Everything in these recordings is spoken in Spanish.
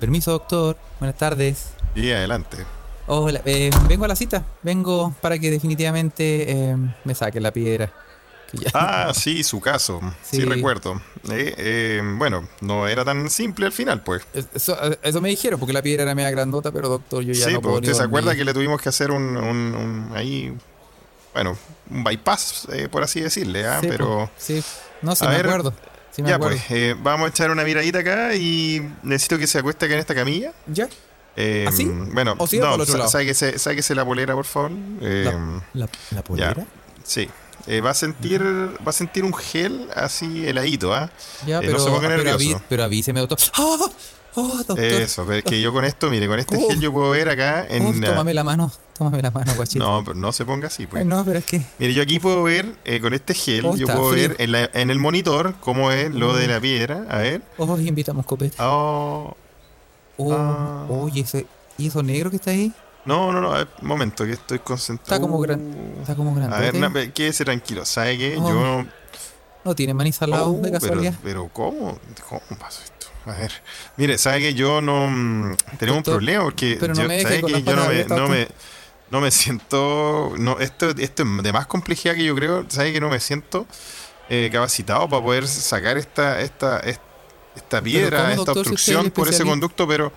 Permiso, doctor. Buenas tardes. Y adelante. Hola, eh, vengo a la cita. Vengo para que definitivamente eh, me saquen la piedra. Ah, sí, su caso. Sí, Sí. recuerdo. Eh, eh, bueno, no era tan simple al final, pues. Eso, eso me dijeron, porque la piedra era media grandota, pero doctor, yo ya sí, no pues puedo usted se acuerda que le tuvimos que hacer un, un- un- ahí, bueno, un bypass, eh, por así decirle, ¿ah? Sí, pero pues, sí. No, sí A me ver, acuerdo. Sí me ya acuerdo. pues, eh, vamos a echar una miradita acá y necesito que se acueste acá en esta camilla. ¿Ya? Eh, ¿Así? Bueno, ¿O el no, sa- sáquese, sáquese la polera, por favor. Eh, La, la, la polera? Sí. Eh, va a sentir va a sentir un gel así heladito, ¿ah? Ya, Eh, no pero, se ponga pero, nervioso. aví- pero avíseme, doctor. ¡Ah! ¡Oh, doctor! Eso, pero es que yo con esto, mire, con este Oh. gel yo puedo ver acá Oh, en... tómame la mano, tómame la mano, guachito. no, pero no se ponga así, pues. Ay, no, pero es que... Mire, yo aquí puedo ver, eh, con este gel, Oh, yo puedo frío. ver en, la- en el monitor cómo es lo de la piedra. A ver. Oh, invitamos copete. Oh, Oh, Ah. oye, ese, ¿y eso negro que está ahí? no, no, no, a ver, momento, que estoy concentrado. Está como gran- Está como grande. A ver, na- quédese tranquilo, ¿sabe qué? Oh, Yo... No tiene maní salado Oh, de pero, casualidad. pero ¿cómo? ¿Cómo pasó esto? A ver, mire, ¿sabe que yo no... mm, tenemos un problema porque pero no yo, me deje ¿sabe con que yo no me, no, me, doctor. no me siento... No, esto, esto es de más complejidad que yo creo. ¿Sabe que no me siento eh, capacitado para poder sacar esta, esta, esta, esta piedra, ¿cómo, esta doctor, obstrucción por ese conducto? Pero...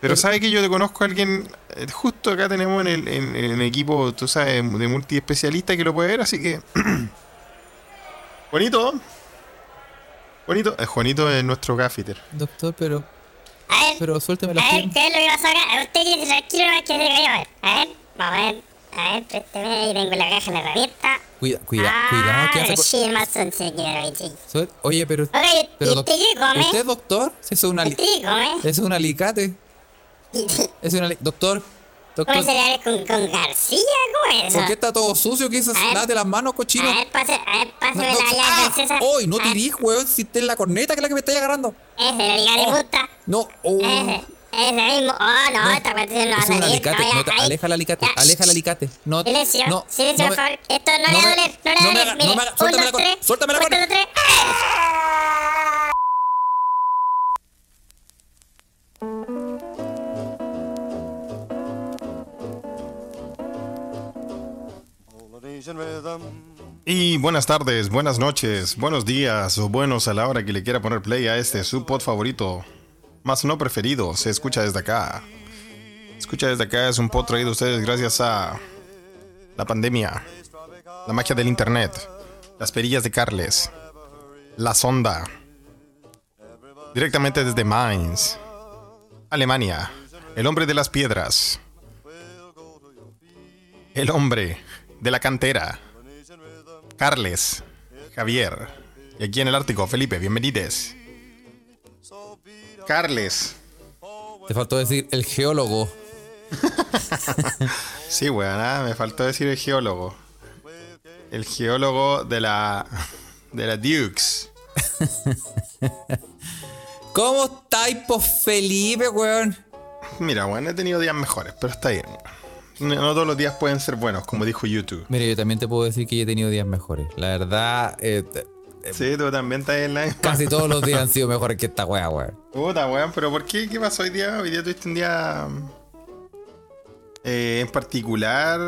Pero sabe que yo te conozco a alguien, eh, justo acá tenemos en el, en, en el equipo, tú sabes, de multiespecialista que lo puede ver, así que... Juanito. Juanito, eh, Juanito es nuestro gaffiter. Doctor, pero... A ver, Pero suélteme a las ver. ¿qué es lo que pasó acá? Usted tiene tranquilo no que se cayó. A ver, vamos a ver. A ver, présteme ahí, tengo la caja de la herramienta. Cuida, cuida, ah, cuidado, que hace... co-. Suel- Oye, pero... Ok, pero ¿y doc- usted qué come? ¿Usted es doctor? Eso es un, ali- ¿Usted qué come? eso es un alicate. Es un ali- Doctor, ¿Come cereales con, con García? ¿Cómo es eso? ¿Por qué está todo sucio? ¿Qué es eso? A ver. Lávate las manos, cochino. A ver, pase, a ver, pásame No, no, la llave ¡Ah! francesa. ¡Hoy! No tirís, weón! Si te la corneta que es la que me estáis agarrando. Ese, el alicate Oh. puta. No, oh. Ese, ese mismo. Oh, no, No, esta cuestión no va a salir. alicate. No, No, aleja el alicate. Ya, Aleja el alicate. No, Silencio, no, silencio, por favor. Esto no, le va a doler, no le va a doler. Mire, no me haga- suéltame la tres. cor- suéltame la cuenta Y buenas tardes, buenas noches, buenos días o buenos a la hora que le quiera poner play a este su pod favorito, más no preferido, se escucha desde acá. Escucha desde acá es un pod traído a ustedes gracias a la pandemia, la magia del internet, las perillas de Carles, la sonda, directamente desde Mainz, Alemania, el hombre de las piedras, el hombre de la cantera. Carles, Javier. Y aquí en el Ártico, Felipe, bienvenides. Carles. Te faltó decir el geólogo. Sí, weón, ah, me faltó decir el geólogo. El geólogo de la. de la Dukes. ¿Cómo estáis, Felipe, weón? Mira, weón, he tenido días mejores, pero está bien. No todos los días pueden ser buenos, como dijo YouTube. Mire, yo también te puedo decir que yo he tenido días mejores. La verdad, eh, t- Sí, tú también estás en la. casi todos los días han sido mejores que esta weá, weón. Puta, weón, pero ¿por qué? ¿Qué pasó hoy día? Hoy día tuviste un día eh, en particular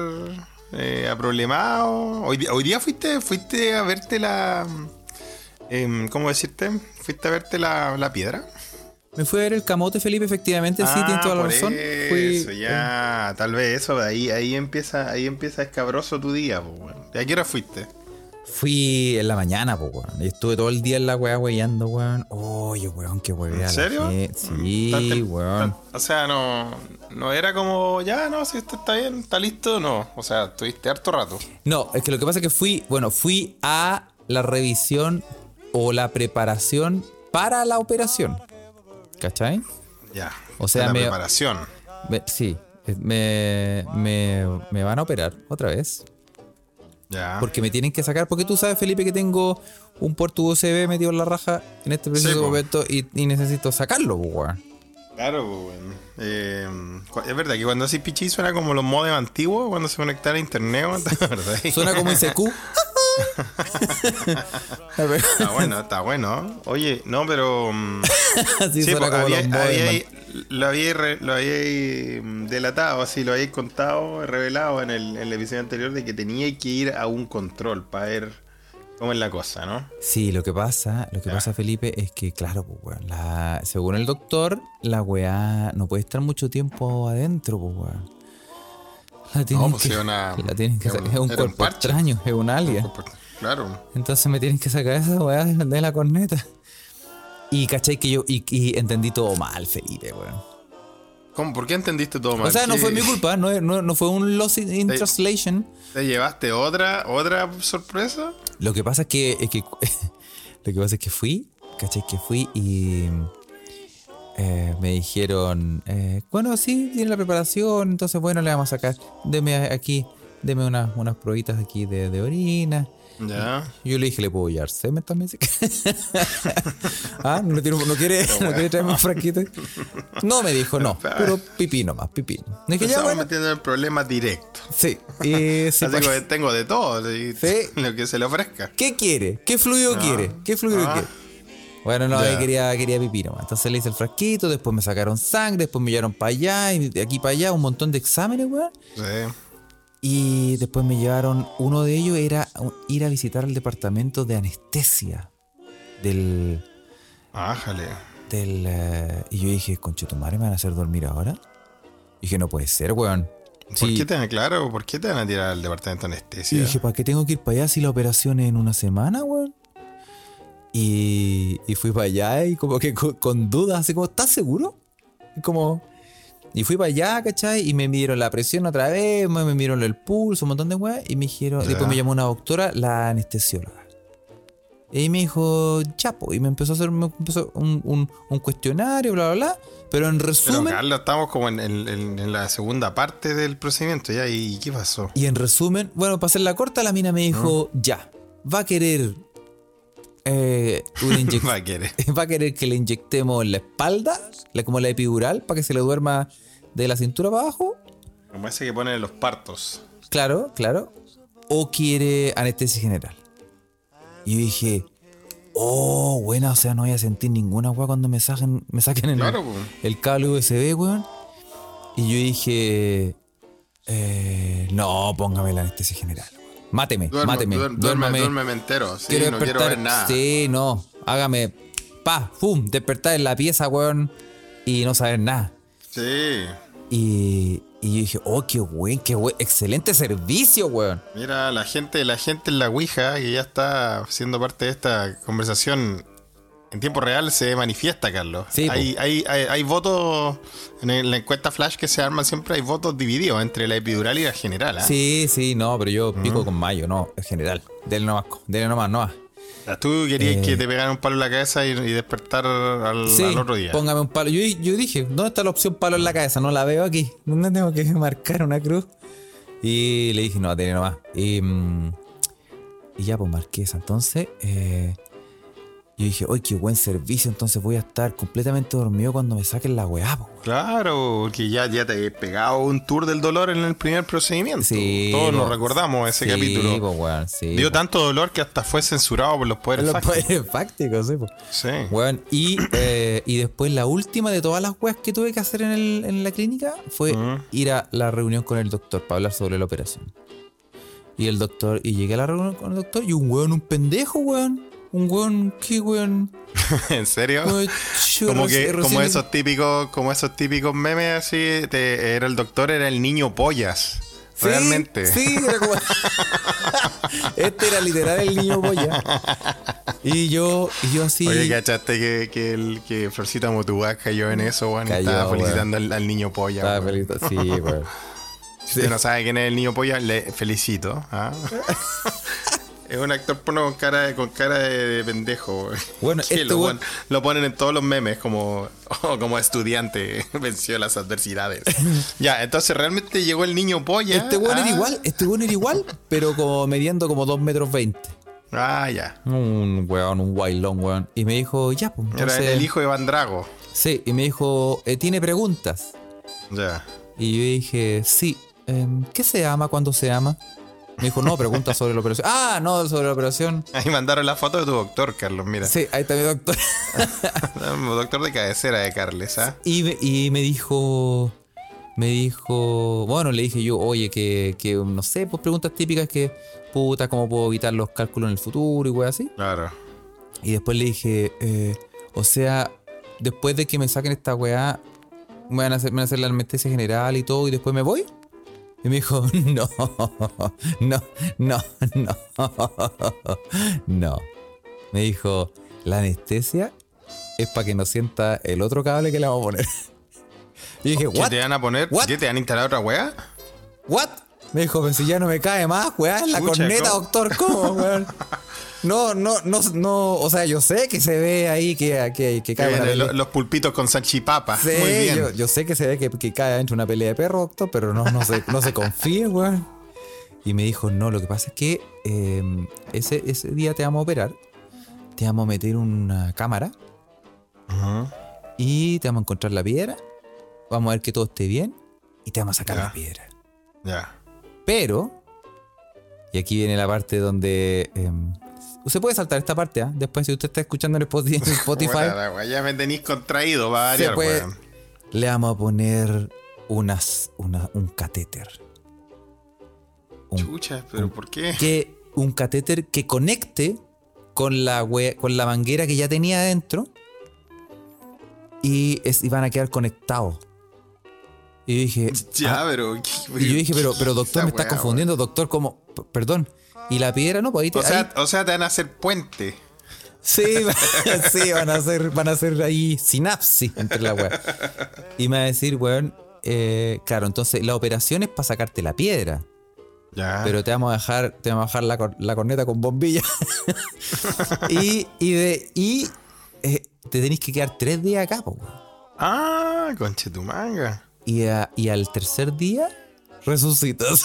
eh, aproblemado. Hoy, día- hoy día fuiste, fuiste a verte la. em, ¿Cómo decirte? ¿Fuiste a verte la, la piedra? Me fui a ver el camote, Felipe, efectivamente, sí, tienes toda la Ah, por razón. Fui, Eso, ya, tal vez eso, ahí, ahí empieza, ahí empieza escabroso tu día, pues, weón. ¿Y a qué hora fuiste? Fui en la mañana, pues, weón. Estuve todo el día en la weá weyando, weón. Oye, weón, qué weá. ¿En serio? Sí, Tan tem- weón. O sea, no, no era como, ya, no, si esto está bien, está listo, no. O sea, estuviste harto rato. No, es que lo que pasa es que fui, bueno, fui a la revisión o la preparación para la operación. ¿Cachai? Ya. O sea, la me- preparación. Me- sí, me, me, me van a operar otra vez. Ya. Porque me tienen que sacar, porque tú sabes, Felipe, que tengo un puerto USB metido en la raja en este preciso Sí, momento y, y necesito sacarlo, weón. Claro, weón. Eh, es verdad que cuando haces pichi suena como los modems antiguos cuando se conectaba a internet, weón, ¿te acuerdas? Suena como ICQ. Está bueno, está bueno. Oye, no, pero. mm, sí, pues, había, había lo había, lo había mm, delatado, así lo había contado, revelado en el, en el episodio anterior de que tenía que ir a un control para ver cómo es la cosa, ¿no? Sí, lo que pasa, lo que pasa, Felipe, es que, claro, pues, weón, la, según el doctor, la weá no puede estar mucho tiempo adentro, pues, weón. La tienen pues que, sí, una- la tienen que un- Es un un cuerpo parche. extraño, es un alien. Claro. Entonces me tienen que sacar esa weá de la corneta. Y cachai que yo, y, y entendí todo mal, Felipe, weón. ¿Cómo? ¿Por qué entendiste todo mal? O sea, no ¿Qué- fue mi culpa, no, no, no fue un loss in, translation. ¿Te llevaste otra, otra sorpresa? Lo que pasa es que, es que lo que pasa es que fui, ¿cachai? Que fui y eh, me dijeron, eh, bueno, sí, tiene la preparación, entonces bueno, le vamos a sacar, deme aquí, deme unas, unas pruebitas aquí de, de orina. Ya. Yo le dije, ¿le puedo llevar semen también? ah, ¿no, tiene- no quiere, ¿no quiere traerme un frasquito? No, me dijo, no, pero pipí nomás, pipí. Le dije, Estamos bueno, metiendo en el problema directo. sí. Sí, Así pues, que tengo de todo, Sí. lo que se le ofrezca. ¿Qué quiere? ¿Qué fluido quiere? ¿Qué fluido Ah. quiere? Bueno, no, Ya. ahí quería, quería pipí nomás. Entonces le hice el frasquito, después me sacaron sangre, después me llevaron para allá, y de aquí para allá, un montón de exámenes, weón. Sí. Y después me llevaron, uno de ellos era ir a visitar el departamento de anestesia del... Ájale. del eh, y yo dije, conche tu madre, ¿me van a hacer dormir ahora? Y dije, no puede ser, weón. ¿Por Sí. qué te van, claro, ¿por qué te van a tirar al departamento de Y anestesia? dije, ¿para qué tengo que ir para allá si la operación es en una semana, weón? Y, y fui para allá y como que con, con dudas, así como, ¿estás seguro? Y como... Y fui para allá, ¿cachai? Y me midieron la presión otra vez, me, me midieron el pulso, un montón de weas. Y me dijeron, después me llamó una doctora, la anestesióloga. Y me dijo, chapo, y me empezó a hacer me empezó un, un- un cuestionario, bla, bla, bla. Pero en Pero resumen, Carlos, estamos como en, en- la segunda parte del procedimiento, ¿ya? ¿Y qué pasó? Y en resumen, bueno, para hacer la corta, la mina me dijo, ya, va a querer eh, Va a querer. va a querer que le inyectemos en la espalda, como la epidural, para que se le duerma de la cintura para abajo. Como ese que ponen en los partos. Claro, claro. O quiere anestesia general. Y yo dije, oh, buena, o sea, no voy a sentir ninguna weá cuando me saquen, me saquen Claro, el cable USB, weón. Y yo dije, eh, no, póngame la anestesia general. Máteme, Duerme, máteme, duerme, duérmame. duérmeme entero. Sí, quiero no quiero ver nada. Sí, no, hágame, pa, pum, despertar en la pieza, weón, y no saber nada. Sí. Y, y yo dije, oh, qué buen, qué buen, excelente servicio, weón. Mira, la gente, la gente en la Ouija, que ya está siendo parte de esta conversación en tiempo real, se manifiesta, Carlos. Sí, hay, hay, hay, hay votos, en la encuesta flash que se arman siempre hay votos divididos entre la epidural y la general. ¿ah? Sí, sí, no, pero yo pico con mayo, no, en general. Dele nomás, dele nomás, no. O sea, Tú querías Eh. que te pegaran un palo en la cabeza y, y despertar al, Sí, al otro día. póngame un palo. Yo, yo dije, ¿dónde está la opción palo en la cabeza? No la veo aquí. ¿Dónde tengo que marcar una cruz? Y le dije, no, dele nomás. Y, mm, y ya, pues marqué esa. Entonces, eh, yo dije, ¡ay, qué buen servicio! Entonces voy a estar completamente dormido cuando me saquen la weá, po. Claro, porque ya, ya te he pegado un tour del dolor en el primer procedimiento. Sí, Todos nos recordamos ese Sí, capítulo. po, weón, sí, Dio tanto dolor que hasta fue censurado por los poderes Los fácticos. poderes fácticos, sí, po. Sí. Weón, y, eh, y después la última de todas las weas que tuve que hacer en, el- en la clínica fue Ujú. ir a la reunión con el doctor para hablar sobre la operación. Y el doctor, y llegué a la reunión con el doctor y un weón, un pendejo, weón. Un weón, ¿qué weón? ¿En serio? Weón, Como que, como esos típicos, como esos típicos memes así, te- era el doctor, era el niño pollas. Sí, Realmente. Sí, era como- este era literal el niño polla. Y yo, y yo así. Oye, ¿cachaste que, que, el, que Florcita Motuá cayó en eso, weón? y Cayó, Estaba felicitando al, al niño polla. Estaba feliz- Sí, weón. Si usted no sabe quién es el niño polla, le felicito. ¿ah? es un actor porno con cara de, con cara de, de pendejo. Bueno, este lo, lo ponen en todos los memes como, oh, como estudiante venció las adversidades. ya, entonces realmente llegó el niño polla. Este weón ah. era igual, este weón era igual, pero como mediendo como 2 metros 20. Ah, ya. Un weón, un long weón. Y me dijo, ya, pues. Era entonces- el hijo de Van Drago. Sí, y me dijo, eh, ¿tiene preguntas? Ya. Y yo dije, sí. em, ¿Qué se ama cuando se ama? Me dijo, no, pregunta sobre la operación. Ah, no, sobre la operación. Ahí mandaron la foto de tu doctor, Carlos, mira. Sí, ahí está mi doctor. doctor de cabecera de Carles, ¿ah? Y, me- y me dijo, me dijo, bueno, le dije yo, oye, que, que no sé, pues preguntas típicas que, puta, ¿cómo puedo evitar los cálculos en el futuro y wey así? Claro. Y después le dije, eh, o sea, después de que me saquen esta weá, me van, a hacer, me van a hacer la anestesia general y todo, y después me voy. Y me dijo, no, no, no, no, no. Me dijo, la anestesia es para que no sienta el otro cable que le vamos a poner. Y dije, ¿Qué ¿what? te van a poner? What? ¿Qué te van a instalar otra weá? ¿What? Me dijo, pero si ya no me cae más, weón, la Chucha, corneta, ¿cómo? doctor, ¿cómo, weón? No, no, no, no, o sea, yo sé que se ve ahí que, que, que cae pelea. los pulpitos con salchipapa. Sí, Muy bien. Yo, yo sé que se ve que, que cae dentro de una pelea de perro, doctor, pero no, no, se, no se confíe, weón. Y me dijo, no, lo que pasa es que eh, ese, ese día te vamos a operar, te vamos a meter una cámara Ujú. y te vamos a encontrar la piedra, vamos a ver que todo esté bien y te vamos a sacar la piedra. Ya. Pero, y aquí viene la parte donde... em, usted puede saltar esta parte, ¿ah? Después, si usted está escuchando en Spotify, ya me tenéis contraído, va a se variar, puede- le vamos a poner unas, una- un catéter. Un, Chucha, pero ¿por qué? que, un catéter que conecte con la, we- con la manguera que ya tenía adentro y, es- y van a quedar conectados. Y yo dije, Ya, ah, pero. y yo dije, pero, pero doctor, me está weá, confundiendo, doctor, como, perdón. Y la piedra, no, pues ahí te-. O sea, ahí- o sea, te van a hacer puente. Sí, sí, van a hacer, van a hacer ahí sinapsis entre la weá. Y me va a decir, weón, eh, claro, entonces la operación es para sacarte la piedra. Ya. Pero te vamos a dejar, te vamos a dejar la, la corneta con bombilla. y, y de, y eh, te tenéis que quedar tres días acá, po, weón. Ah, conche tu manga. Y, a- y al tercer día resucitas.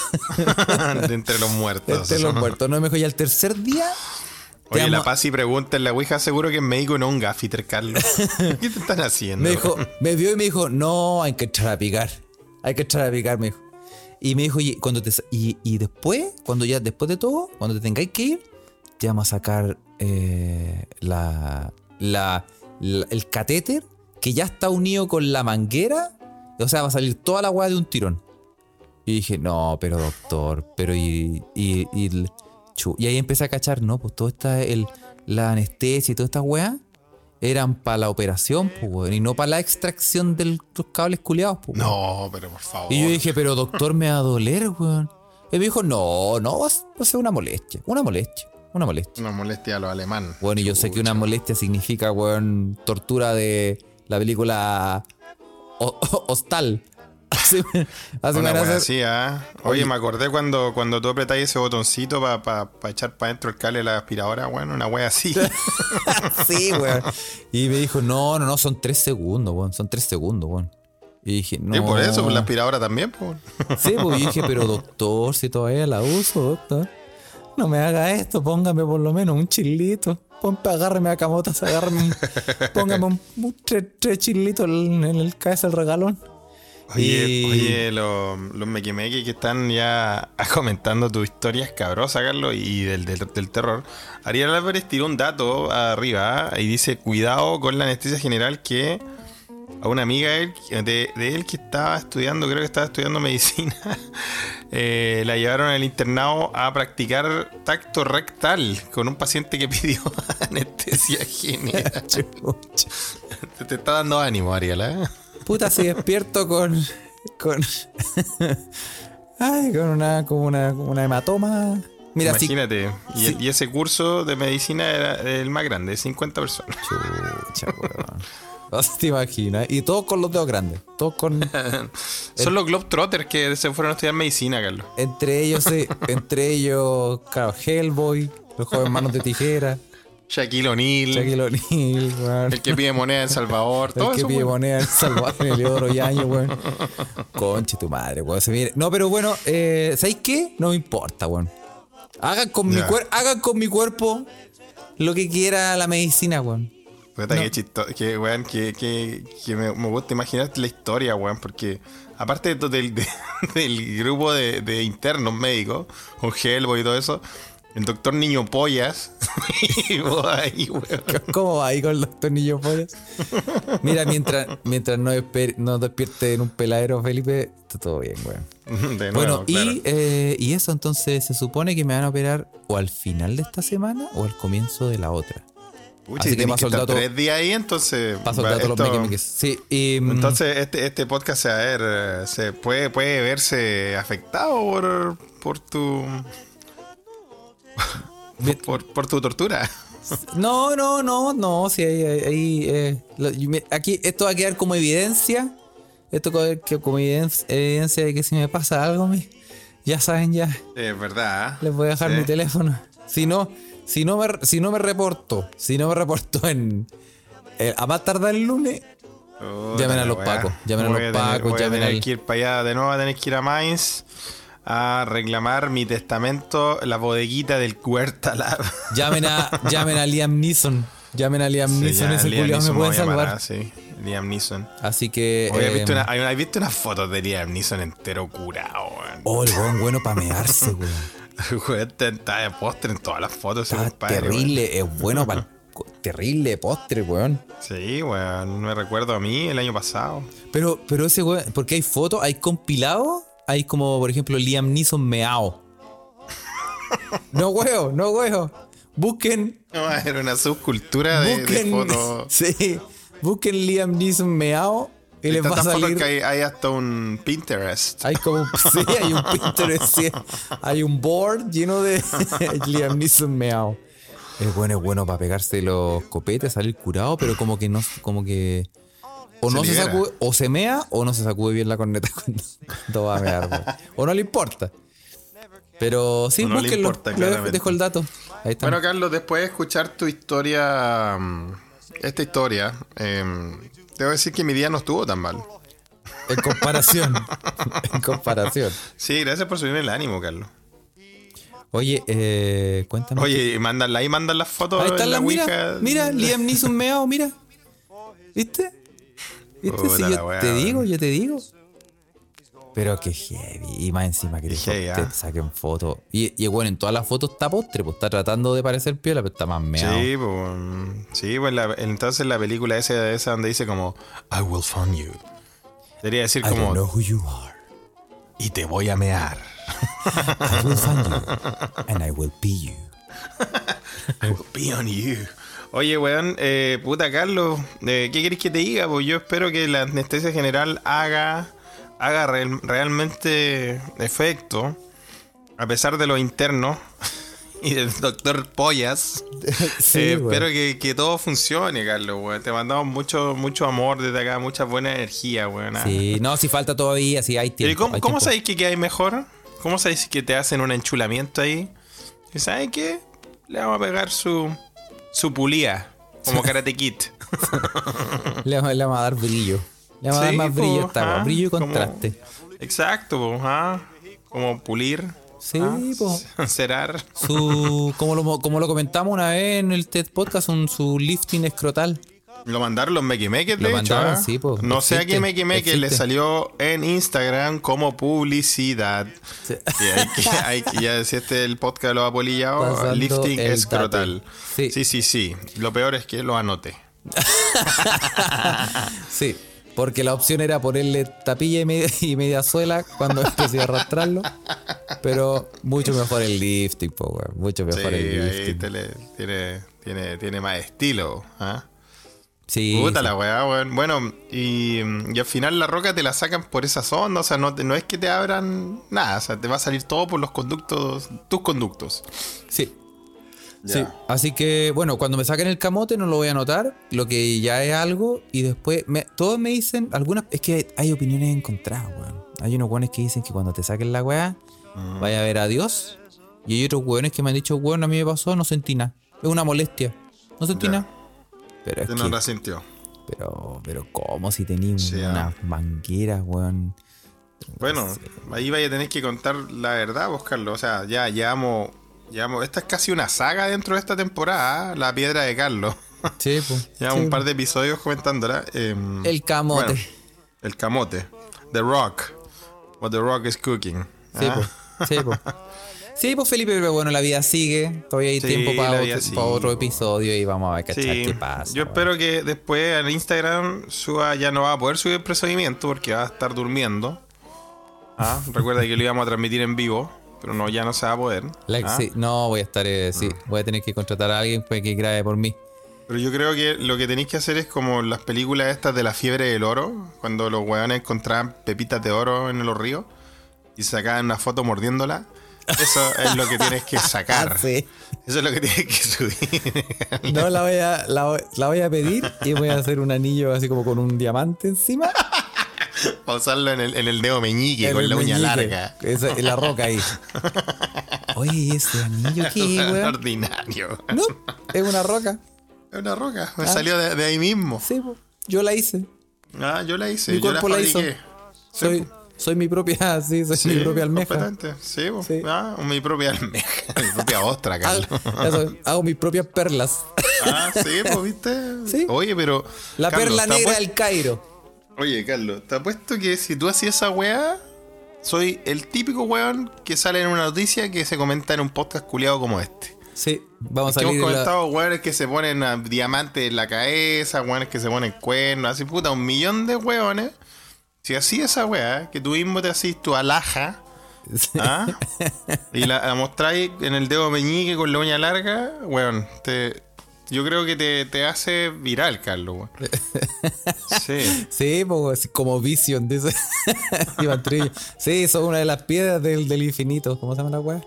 De entre los muertos. Entre los muertos. No me dijo, y al tercer día. Oye, la Paz y pregunta en la Ouija, seguro que es médico y no un gaffiter, Carlos. ¿Qué te están haciendo? Me dijo, me vio y me dijo, no, hay que echar a picar. Hay que echar a picar, me dijo. Y me dijo, y, cuando te, y, y después, cuando ya después de todo, cuando te tengáis que ir, te vamos a sacar eh, la, la, la- el catéter que ya está unido con la manguera. O sea, va a salir toda la agua de un tirón. Y dije, no, pero doctor, pero y, y, y, y ahí empecé a cachar, no, pues todo esta, el, la anestesia y toda esta weá eran para la operación, pues, weón, y no para la extracción de los cables culiados, pues. No, pero por favor. Y yo dije, pero doctor, me va a doler, weón. Y me dijo, no, no, va a ser una molestia, una molestia, una molestia. Una molestia a los alemán. Bueno, y yo sé que una molestia significa, weón, tortura de la película O- O- Hostal. Así, me- así me Una hacer- así, ¿ah? Oye, me acordé cuando, cuando tú apretáis ese botoncito para echar para adentro el cable de la aspiradora, bueno, una wea así. sí, weón. Y me dijo, no, no, no, son tres segundos, weón, son tres segundos, weón. Y dije, no. Y por eso, pues, la aspiradora también, pues. Sí, pues dije, pero doctor, si todavía la uso, doctor. No me haga esto, póngame por lo menos un chilito. Ponte, agárreme a camotas, agárreme un- póngame un, un tres, tres chilitos en el, en el cabeza del regalón. Oye, Y- oye, los, los mequimequi que están ya comentando tu historia escabrosa, Carlos, y del, del, del terror. Ariel Álvarez tiró un dato arriba ¿ah? y dice: Cuidado con la anestesia general que a una amiga de él, de, de él que estaba estudiando, creo que estaba estudiando medicina, eh, la llevaron al internado a practicar tacto rectal con un paciente que pidió anestesia general. Te, te está dando ánimo, Ariel, ¿eh? Puta, si despierto con. con. Ay, con una, como una, una hematoma. Mira. Imagínate. Y, ese curso de medicina era el más grande, de 50 personas. Chucha, weón. No se te imaginas. Y todos con los dedos grandes. Todos con. Son los Globetrotters que se fueron a estudiar medicina, Carlos. Entre ellos, entre ellos, claro, Hellboy, los jóvenes manos de tijera, Shaquille O'Neal, Shaquille O'Neal, weón. el que pide moneda en Salvador, El todo que eso. pide weón. moneda en Salvador, en Eleodoro Yaño, weón. Conche tu madre, weón. Se viene. No, pero bueno, eh, ¿sabéis qué? No me importa, weón. Hagan con, mi cuer- hagan con mi cuerpo lo que quiera la medicina, weón. Puta, No. qué chistoso. Que, weón, que, que, que me, me gusta imaginarte la historia, weón, porque aparte del, de- del grupo de, de internos médicos, con Hellboy y todo eso, el doctor Niño Pollas, ahí. ¿Cómo va ahí con el doctor Niño Pollas? Mira, mientras, mientras no, despierte en un peladero, Felipe, está todo bien, weón. De nuevo, Bueno, claro. y, eh, y eso entonces se supone que me van a operar o al final de esta semana o al comienzo de la otra. Pucha, así que paso el dato- tres días ahí, entonces. Paso el dato los esto- mequemeques. Sí, y, mm, Entonces, este, este podcast se, a ver, eh, se puede, puede verse afectado por, por tu. Por, por tu tortura. No, no, no, no, sí, ahí, ahí, eh, lo- aquí esto va a quedar como evidencia, esto va a quedar que- como evidencia, evidencia de que si me pasa algo, me- ya saben, ya, Es verdad. les voy a dejar Sí. mi teléfono. Si no, si no me, si no me reporto, si no me reporto en, eh, a más tardar el lunes, Puta Llamen a los pacos, llamen a los tener- pacos, voy a llamen tener al- que ir para allá. De nuevo a tener que ir a Mainz a reclamar mi testamento, la bodeguita del Huerta Lab. llamen a, llamen a Liam Neeson, llamen a Liam Sí, Neeson, ese Liam me Neeson puede voy a llamar, salvar. sí, Liam Neeson. Así que. Oye, ¿has eh, visto, una, hay una- ¿has visto unas fotos de Liam Neeson entero curado, weón? Oh, el weón bueno para mearse, weón. Weón, está- está de postre en todas las fotos. Está compadre, terrible, es bueno para terrible postre, weón. weón. Sí, weón. Me recuerdo a mí el año pasado. Pero, pero ese weón, porque hay fotos, hay compilados, hay como, por ejemplo, Liam Neeson meao. No huevo, no huevo. Busquen, No, era una subcultura de, de busquen, fotos. sí, busquen Liam Neeson meao y les va a salir. que hay, hay hasta un Pinterest. Hay como, sí, hay un Pinterest, sí, hay un board lleno de Liam Neeson meao. Es bueno, es bueno para pegarse los copetes, salir curado, pero como que no, como que o Se no se, sacude, o se mea o no se sacude bien la corneta cuando, cuando va a mear, güey. O no le importa. Pero sí, no le búsquenlo. importa, Le dejo, dejo el dato. Ahí está. Bueno, Carlos, después de escuchar tu historia, mm, esta historia, em, debo decir que mi día no estuvo tan mal. en comparación. en comparación. Sí, gracias por subirme el ánimo, Carlos. Oye, eh, cuéntame. Oye, y mandan, ahí mandan las fotos Ahí en están la las, mira, mira, Liam Neeson meao, mira. ¿Viste? ¿Viste? Si yo wea, te digo, yo te digo. Pero que heavy. Y más encima que te, heavy, te ah. saquen fotos. Y, y bueno, en todas las fotos está postre, pues está tratando de parecer piola, pero está más meado. Sí, pues, sí, pues la- entonces la película esa, esa donde dice como I will fund you. Debería decir I don't como know who you are. y te voy a mear. I will find you. And I will be you. I will be on you. Oye, weón, eh, puta Carlos, eh, ¿qué querés que te diga? Pues yo espero que la anestesia general haga, haga real- realmente efecto, a pesar de lo interno y del doctor Pollas. Sí, Eh, espero que, que todo funcione, Carlos, weón. Te mandamos mucho, mucho amor desde acá, mucha buena energía, weón. Sí, no, si falta todavía, si hay Pero ¿y tiempo. ¿Cómo, hay cómo tiempo. sabéis que, que hay mejor? ¿Cómo sabéis que te hacen un enchulamiento ahí? ¿Y sabes qué? Le vamos a pegar su, su pulía, como Karate Kid. Le, vamos- le vamos a dar brillo. Le vamos a dar más po, brillo a esta, brillo y como- contraste. Exacto, po, como pulir, Sí, ah, pues. cerar. Su, como, lo, como lo comentamos una vez en el TED Podcast, un, su lifting escrotal. Lo mandaron los mequimeques, Lo de hecho. mandaron, ¿ah? sí, po, No sé a qué mequimeque le salió en Instagram como publicidad. Sí. Que hay que, hay ya si este el podcast lo ha polillado, Pasando lifting escrotal. Sí. sí, sí, sí. Lo peor es que lo anoté. Sí, porque la opción era ponerle tapilla y media, y media suela cuando empecé a arrastrarlo. Pero mucho mejor el lifting, po. Mucho Sí, mejor el ahí lifting. le- tiene, tiene, tiene más estilo. ¿ah? Sí, Puta sí. la weá, weón. Bueno, y, y al final la roca te la sacan por esa zona. O sea, no, te- no es que te abran nada. O sea, te va a salir todo por los conductos, tus conductos. Sí. Ya. Sí, así que bueno, cuando me saquen el camote no lo voy a notar, lo que ya es algo, y después me- todos me dicen, algunas, es que hay, hay opiniones encontradas, weón. Hay unos weones que dicen que cuando te saquen la weá, Mm. vaya a ver a Dios, y hay otros weones que me han dicho, weón, a mí me pasó, no sentí nada. Es una molestia, no sentí nada. Pero es que, no la sintió. pero, pero ¿cómo si tenías Sí, ah. unas mangueras, weón? Bueno, ahí vaya a tener que contar la verdad, vos, Carlos. O sea, ya llevamos, llevamos. Esta es casi una saga dentro de esta temporada, ¿ah? La piedra de Carlos. Sí, pues. Ya un par de episodios comentándola. em, El camote. bueno, el camote. The Rock. What The Rock is cooking. Sí, Ah, pues. Sí, pues. Sí, pues Felipe, pero bueno, la vida sigue. Todavía hay Sí, tiempo para otro, episodio y vamos a ver cachar Sí, qué pasa. yo espero que después en Instagram suba, ya no va a poder subir el procedimiento porque va a estar durmiendo. Ah, recuerda que lo íbamos a transmitir en vivo, pero no, ya no se va a poder. Like, Ah, sí, no, voy a estar, eh, sí, voy a tener que contratar a alguien que grabe por mí. Pero yo creo que lo que tenéis que hacer es como las películas estas de la fiebre del oro, cuando los hueones encontraban pepitas de oro en los ríos y sacaban una foto mordiéndola. Eso es lo que tienes que sacar. Sí. Eso es lo que tienes que subir. No, la voy, a, la, voy- la voy a pedir y voy a hacer un anillo así como con un diamante encima. Para usarlo en el, en el dedo meñique en con la uña larga. Esa- en la roca ahí. Oye, ¿y ese anillo qué, weón? ordinario. No, es una roca. Es una roca. Me Ah. salió de, de ahí mismo. Sí, yo la hice. Ah, yo la hice. Mi yo la cuerpo la hizo. fabriqué. Soy, soy mi propia, sí, soy mi propia almeja. Sí. Sí. Ah, mi propia almeja. mi propia ostra, Carlos. Hago, hago mis propias perlas. ah, sí, pues, ¿viste? Sí. Oye, pero... La Carlos, perla negra del Cairo. Oye, Carlos, te apuesto que si tú hacías esa weá, soy el típico weón que sale en una noticia que se comenta en un podcast culiado como este. Sí, vamos a hemos salir. la- comentado weones que se ponen a diamantes en la cabeza, weones que se ponen cuernos, así puta, un millón de weones. Si así esa weá, que tú mismo te hacís tu alhaja, ¿ah? y la, la mostráis en el dedo meñique con la uña larga, weón, te, yo creo que te, te hace viral, Carlos, weón. Sí. Sí, como Vision, dice Iván Trillo. Sí, son una de las piedras del, del infinito. ¿Cómo se llama la weá?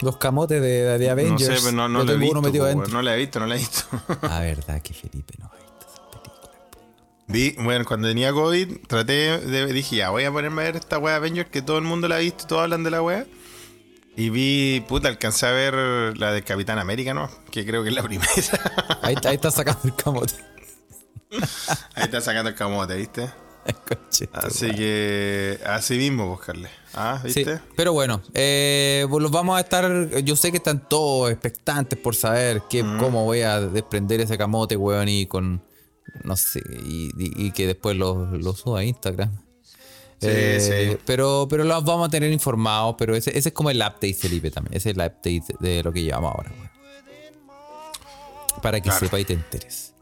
Los camotes de, de No Avengers. sé, pero no, no lo he visto. no lo he visto, no he visto. Ah, verdad que Felipe no Vi, bueno, cuando tenía COVID, traté de. Dije, ya, voy a ponerme a ver esta wea Avengers que todo el mundo la ha visto, todos hablan de la wea. Y vi, puta, alcancé a ver la de Capitán América, ¿no? Que creo que es la primera. Ahí, ahí está sacando el camote. Ahí está sacando el camote, ¿viste? Así que, así mismo, buscarle. Ah, Sí, ¿viste? pero bueno, eh, pues los vamos a estar. Yo sé que están todos expectantes por saber qué, cómo voy a desprender ese camote, weón, y con. No sé, y, y- y que después lo, lo suba a Instagram. Sí, Eh, sí. Pero, pero los vamos a tener informados. Pero ese, ese es como el update, Felipe, también. Ese es el update de lo que llevamos ahora. Para que Claro. sepa y te enteres.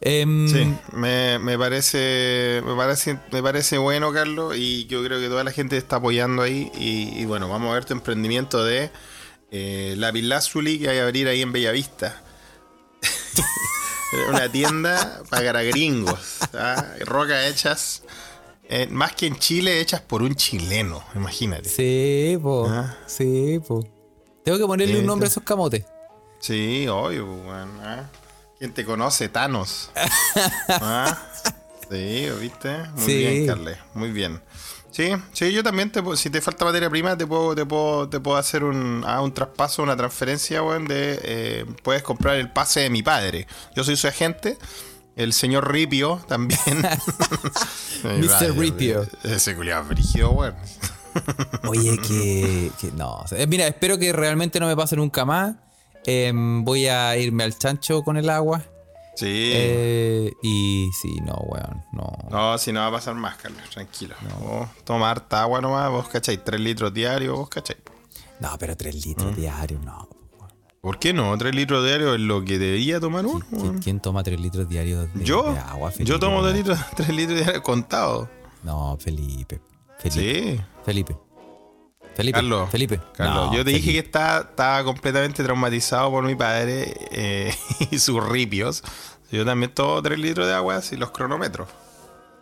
Em, Sí, me, me parece, me parece, me parece bueno, Carlos, y yo creo que toda la gente está apoyando ahí. Y, y bueno, vamos a ver tu emprendimiento de eh, Lápiz Lazuli que hay a abrir ahí en Bellavista. Una tienda para gringos, ¿ah? rocas hechas, eh, más que en Chile, hechas por un chileno, imagínate. Sí, po. Ah. Sí, po. Tengo que ponerle un nombre a esos camotes. Sí, obvio, bueno, ¿ah? ¿Quién te conoce? Thanos. ¿Ah? Sí, ¿viste? Muy Sí. bien, Carles. Muy bien. Sí, sí, yo también te puedo- si te falta materia prima, te puedo, te puedo, te puedo hacer un, ah, un traspaso, una transferencia, weón, de eh, puedes comprar el pase de mi padre. Yo soy su agente. El señor Ripio también. Mr. Ripio. Ese culiado brígido, weón. Oye, que, que no. eh, mira, espero que realmente no me pase nunca más. Em, voy a irme al chancho con el agua. Sí. Eh, y sí, no, weón. No. No, si no va a pasar más, Carlos, tranquilo. Vos toma harta agua nomás, vos cachai, 3 litros diarios, vos cachai. No, pero tres Mm. litros diarios, no. ¿Por qué no? 3 litros diarios es lo que debería tomar uno. ¿Quién, quién toma tres litros diarios de, Yo, de agua, Felipe? yo tomo 3 No. litros, 3 litros diarios contados. No, Felipe. Felipe. Sí. Felipe. Felipe. Carlos, Felipe. Carlos, No, yo te dije que Felipe. estaba, estaba completamente traumatizado por mi padre eh, y sus ripios. Yo también tomo 3 litros de agua y los cronometros.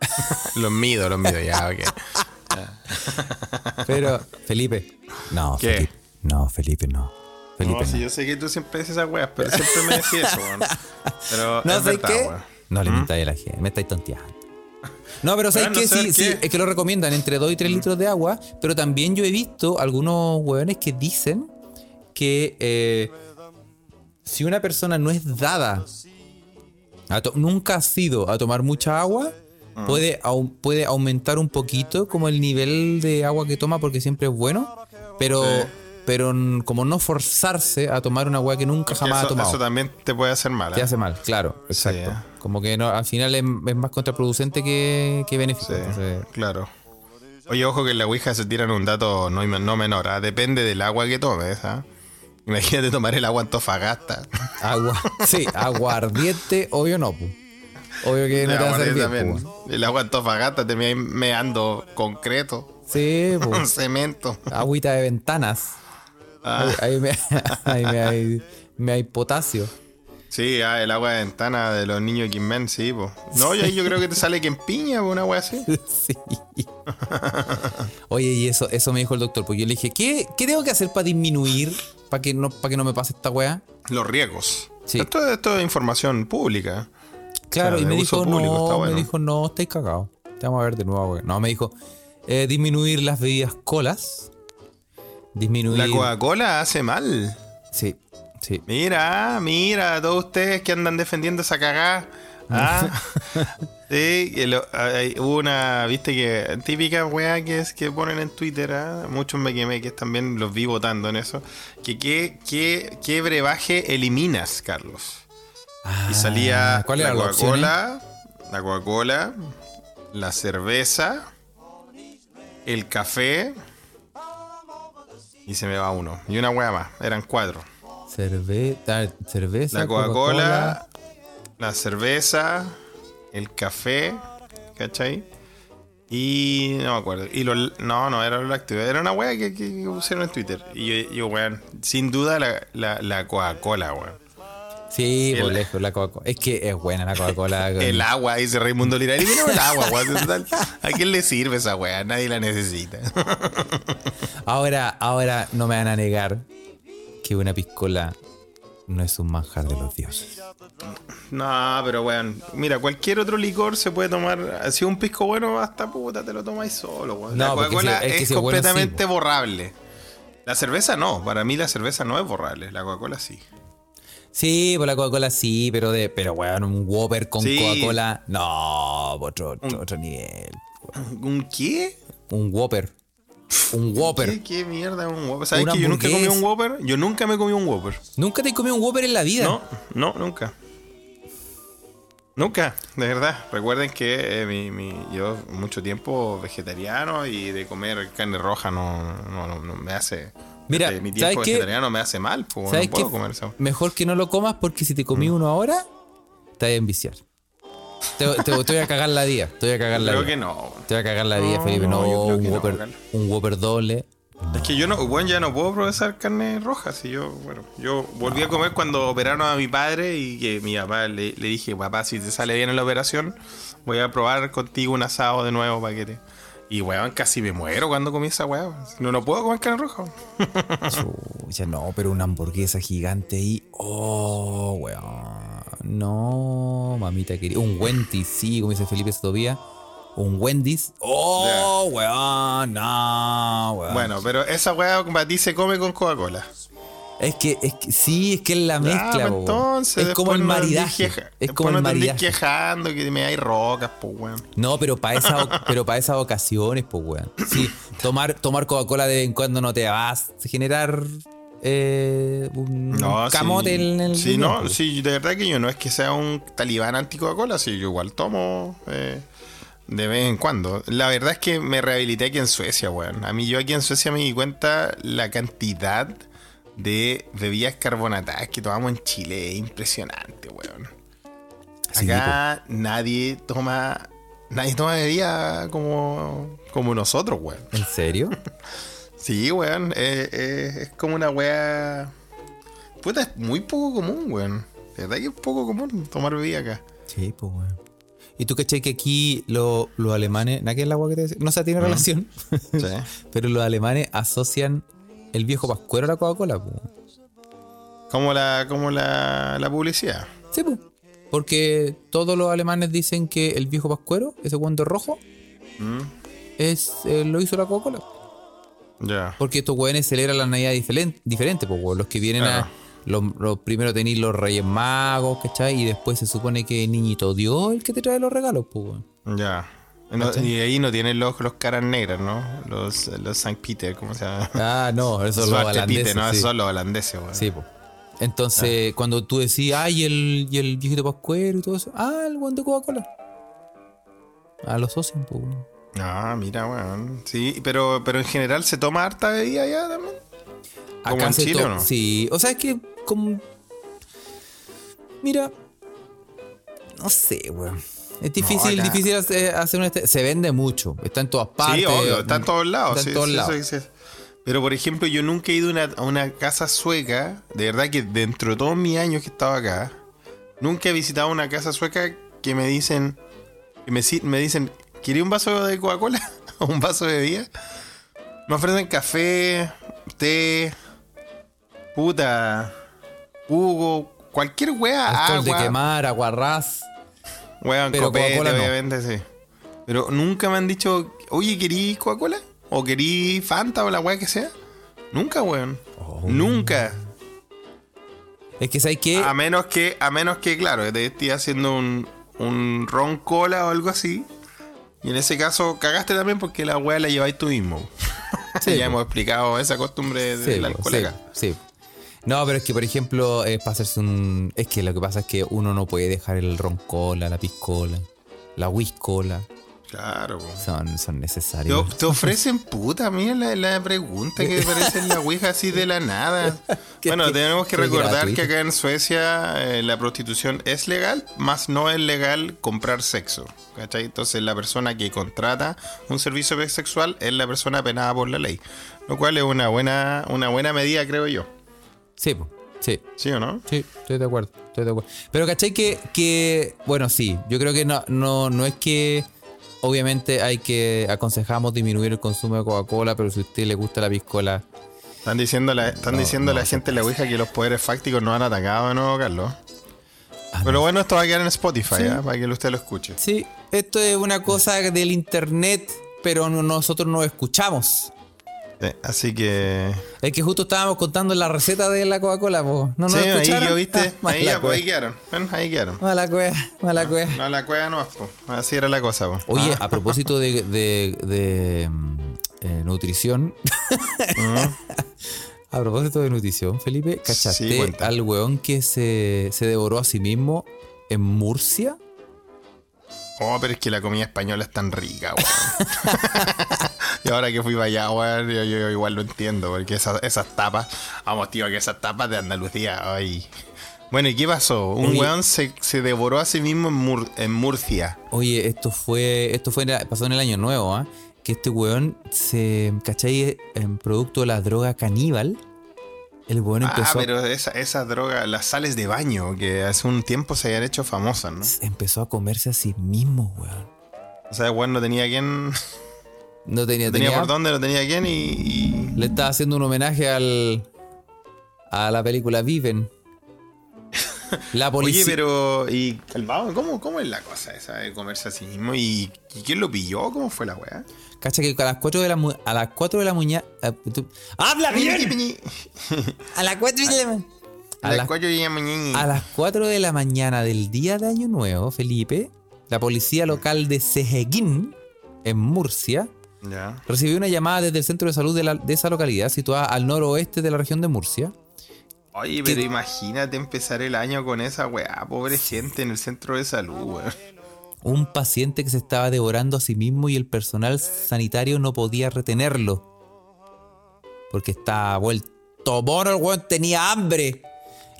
los mido, los mido, ya, ok. Pero, Felipe. No, ¿Qué? Felipe. No, Felipe, no. Felipe. No, no. si yo sé que tú siempre dices esas weas, pero siempre me decís eso, weón. Pero No sé verdad, qué. weón. No le mintáis a la gente, me estáis tonteando. No, pero ¿sabes Bueno? ¿sabes Sí, sí, es que lo recomiendan entre 2 y 3 litros de agua, pero también yo he visto algunos hueones que dicen que eh, si una persona no es dada, a nunca ha sido a tomar mucha agua, Ah. puede, au- puede aumentar un poquito como el nivel de agua que toma porque siempre es bueno, pero, Sí. pero como no forzarse a tomar una weá que nunca Que jamás ha tomado. eso también te puede hacer mal. Te ¿eh? hace mal, claro, exacto. ¿eh? Como que no, al final es, es más contraproducente que, que. Sí, entonces, claro. Oye, ojo que en la Ouija se tiran un dato no, no menor. ¿ah? Depende del agua que tomes. ¿ah? Imagínate tomar el agua Antofagasta. agua, sí, agua ardiente, obvio no, pu. Obvio que no El te va a también. pu, weón. El agua Antofagasta te me meando concreto. Sí, pu. cemento. agüita de ventanas. Ah, Ahí, ahí me, ahí me hay, me hay potasio. Sí, ah, el agua de ventana de los niños de sí, po. No, y ahí yo creo que te sale que en piña, una wea así. Sí. Oye, y eso, eso me dijo el doctor, porque yo le dije, ¿qué, qué tengo que hacer para disminuir, para que no, para que no me pase esta weá? Los riesgos. Sí. Esto, esto es información pública. Claro, y me dijo, público, no, bueno. me dijo, no, estáis cagados. Te vamos a ver de nuevo, weá. No, me dijo, eh, disminuir las bebidas colas. Disminuir. La Coca-Cola hace mal. Sí, sí. Mira, mira, todos ustedes que andan defendiendo esa cagada. Ah, sí, lo- hay- una, viste que típica weá que es que ponen en Twitter, ah, muchos me quemé que también los vi votando en eso. Que qué, qué, qué brebaje eliminas, Carlos. Y salía Ah, ¿Cuál era la? Coca-Cola, la Coca-Cola, la cerveza, el café y se me va uno. Y una weá más, eran cuatro. Cerveza, cerveza, La Coca-Cola, la cerveza, el café, ¿cachai? Y no me acuerdo. Y lo, no, no, era los lácteos. Era una wea que, pusieron en Twitter. Y yo, yo, weón, sin duda la, la, la Coca-Cola, weón. Sí, por El- lejos, la Coca-Cola. Es que es buena la Coca-Cola. El agua, dice Raimundo Lira. Elimina el agua, weón. ¿A quién le sirve esa wea? Nadie la necesita. Ahora, ahora no me van a negar que una piscola no es un manjar de los dioses. No, pero weón, mira, cualquier otro licor se puede tomar. Si un pisco bueno, hasta puta, te lo tomáis solo, weón. la No, Coca-Cola es que es, si es bueno, completamente sí, borrable. La cerveza no, para mí la cerveza no es borrable, la Coca-Cola sí. Sí, por la Coca-Cola sí, pero de, pero weón, un Whopper con Sí. Coca-Cola. No, otro, otro, otro nivel. ¿Un qué? Un Whopper. Un Whopper. ¿Qué, qué mierda un Whopper? ¿Sabes Una que yo nunca comí un Whopper? Yo nunca me comí un Whopper. ¿Nunca te comido un Whopper en la vida? No, no, nunca. Nunca, de verdad. Recuerden que eh, mi, mi- yo mucho tiempo vegetariano y de comer carne roja no, no, no- no me hace... Mira, desde mi ¿sabes tiempo qué? vegetariano me hace mal, pues ¿Sabes no puedo qué? comer eso. Mejor que no lo comas porque si te comí uno ahora, te vas a enviciar. Te, te- te voy a cagar la día. Te voy a cagar la Creo que no. Te voy a cagar la No, Felipe. No, no, yo creo un, que no, Whopper, Carlos. un Whopper doble. Es que yo no, bueno, ya no puedo procesar carne roja. Si yo, bueno, yo volví a comer cuando operaron a mi padre y que mi papá le, le dije, papá, si te sale bien en la operación, voy a probar contigo un asado de nuevo para que te. Y weón, casi me muero cuando comí esa weá. No, no puedo comer carne roja. Chucha, no, pero una hamburguesa gigante ahí. Oh, weón. No, mamita querida. Un Wendy's, sí, como dice Felipe todavía. Un Wendy's. Oh, weón. No, weón. Bueno, pero esa weá se come con Coca-Cola. Es que, es que sí, es que es la mezcla, pues po, weón. entonces, Es como el maridaje. queja- es como el maridaje. quejando que me hay rocas, pues weón. No, pero para esa, o- pero para esas ocasiones, pues, weón. Sí, tomar, tomar Coca-Cola de vez en cuando no te vas a generar eh, un No, camote sí. en el. Sí, no, sí, de verdad que yo no es que sea un talibán anti-Coca-Cola, sí, yo igual tomo eh, de vez en cuando. La verdad es que me rehabilité aquí en Suecia, weón. A mí yo aquí en Suecia me di cuenta la cantidad de bebidas carbonatadas que tomamos en Chile. Es impresionante, weón. Sí, Acá nadie toma. Nadie toma bebida como, como nosotros, weón. ¿En serio? Sí, weón. eh, eh, es como una weá. Puta, es muy poco común, weón. De verdad que es poco común tomar bebida acá. Sí, pues, weón. ¿Y tú cachai que aquí lo- los alemanes, nada que es la agua que te decía? No se tiene relación, Sí. pero los alemanes asocian el viejo pascuero a la Coca-Cola. Como la, como la, la publicidad. Sí, pues. Porque todos los alemanes dicen que el viejo pascuero, ese guante rojo, Mm, es, eh, lo hizo la Coca-Cola. Porque estos weones celebran la Navidad diferente, diferente pues, weón. Los que vienen a. Los, los primero tenéis los Reyes Magos, ¿cachai? Y después se supone que el niñito Dios el que te trae los regalos, pues, weón. Ya. Y ahí no tienen los, los caras negras, ¿no? Los, los St. Peter, ¿cómo se llama? Ah, no, eso es lo Zwarte holandés. Pieter, no, sí. esos son los holandeses, weón. Sí, po. Entonces, cuando tú decías, ay, el, y el viejito pascuero y todo eso, ah, el guante de Coca-Cola. A los socios, pues. Ah, mira, weón. Sí, pero, pero en general se toma harta bebida allá también. ¿Como en Chile o no? Sí, o sea, es que como... Mira, no sé, weón. Es difícil, difícil hacer, hacer un... este- Se vende mucho, está en todas partes. Sí, obvio, está en todos lados. Está en sí, todos sí, lados. sí. Pero por ejemplo, yo nunca he ido a una, a una casa sueca. De verdad que dentro de todos mis años que he estado acá, nunca he visitado una casa sueca que me dicen, que me, me dicen, ¿quería un vaso de Coca-Cola? ¿O un vaso de bebida? Me ofrecen café, té, puta, jugo, cualquier wea, Alcohol de agua. quemar, aguarrás. Weón, copete, Coca-Cola no. obviamente, sí. Pero nunca me han dicho, oye, ¿querí Coca-Cola? ¿O querí Fanta o la weá que sea? Nunca, weón. Oh. Nunca. Es que, ¿sabes qué? A menos que, a menos que, claro, te esté haciendo un, un ron cola o algo así. Y en ese caso cagaste también porque la weá la lleváis tú mismo. Sí, ya hemos explicado esa costumbre Sí, del po, alcohol sí, acá. sí. No, pero es que, por ejemplo, es para hacerse un... Es que lo que pasa es que uno no puede dejar el roncola, la piscola, la whiskola. Claro, po. Son, son necesarios. Te, te ofrecen puta, mira la, la pregunta que aparece en la Ouija así de la nada. Bueno, tenemos que recordar que acá en Suecia eh, la prostitución es legal, más no es legal comprar sexo. ¿Cachai? Entonces la persona que contrata un servicio sexual es la persona penada por la ley. Lo cual es una buena, una buena medida, creo yo. Sí, po, sí. ¿Sí o no? Sí, estoy de acuerdo, estoy de acuerdo. Pero ¿cachai que, que bueno, sí, yo creo que no, no, no es que obviamente hay que aconsejamos disminuir el consumo de Coca-Cola, pero si a usted le gusta la piscola, Están diciendo, la, están No, diciendo no, la gente en la Ouija que los poderes fácticos no han atacado de nuevo, Carlos. Ah, Pero bueno, esto va a quedar en Spotify, Sí. ¿ah? para que usted lo escuche. sí, esto es una cosa del internet, pero no- nosotros no escuchamos. Sí, así que. Es que justo estábamos contando la receta de la Coca-Cola, po. ¿no nos sí, ahí yo viste. Ah, ahí, ya, pues, ahí quedaron. Bueno, ahí quedaron. Mala cueva, mala cueva. No, la cueva no, po. así era la cosa. po. Oye, Ah, a propósito de, de- de, mm, eh, nutrición. a propósito de nutrición, Felipe, ¿cachaste Sí, al weón que se, se devoró a sí mismo en Murcia? Oh, pero es que la comida española es tan rica, weón. y ahora que fui para allá, weón, yo, yo igual lo entiendo, porque esas, esas tapas, vamos, tío, que esas tapas de Andalucía, ay. Bueno, ¿y qué pasó? Un Oye. weón se, se devoró a sí mismo en, Mur- en Murcia. Oye, esto fue, esto fue pasó en el año nuevo, ¿ah? Que este weón se, ¿cachai? En producto de la droga caníbal, el weón Ah, empezó, pero esa, esa droga, las sales de baño, que hace un tiempo se habían hecho famosas, ¿no? empezó a comerse a sí mismo, weón. O sea, weón no tenía quien, No tenía, no tenía tenía por dónde, no tenía quién y- y Le estaba haciendo un homenaje al a la película Viven. La policía. Oye, pero. ¿Y vago? ¿Cómo, ¿Cómo es la cosa esa de comerse a sí mismo? ¿Y, y quién lo pilló? ¿Cómo fue la weá? Cacha que a las 4 de la a las 4 de la tú- ¡Habla bien! A las 4 de la ma- a A las las- cuatro de la mañana. a las 4 de la mañana del día de Año Nuevo, Felipe, la policía local de Cejeguín, en Murcia, Ya. recibió una llamada desde el centro de salud de, la- de esa localidad, situada al noroeste de la región de Murcia. Oye, pero imagínate empezar el año con esa weá, pobre gente en el centro de salud, weón. Un paciente que se estaba devorando a sí mismo y el personal sanitario no podía retenerlo. Porque estaba vuelto mono, el weón tenía hambre.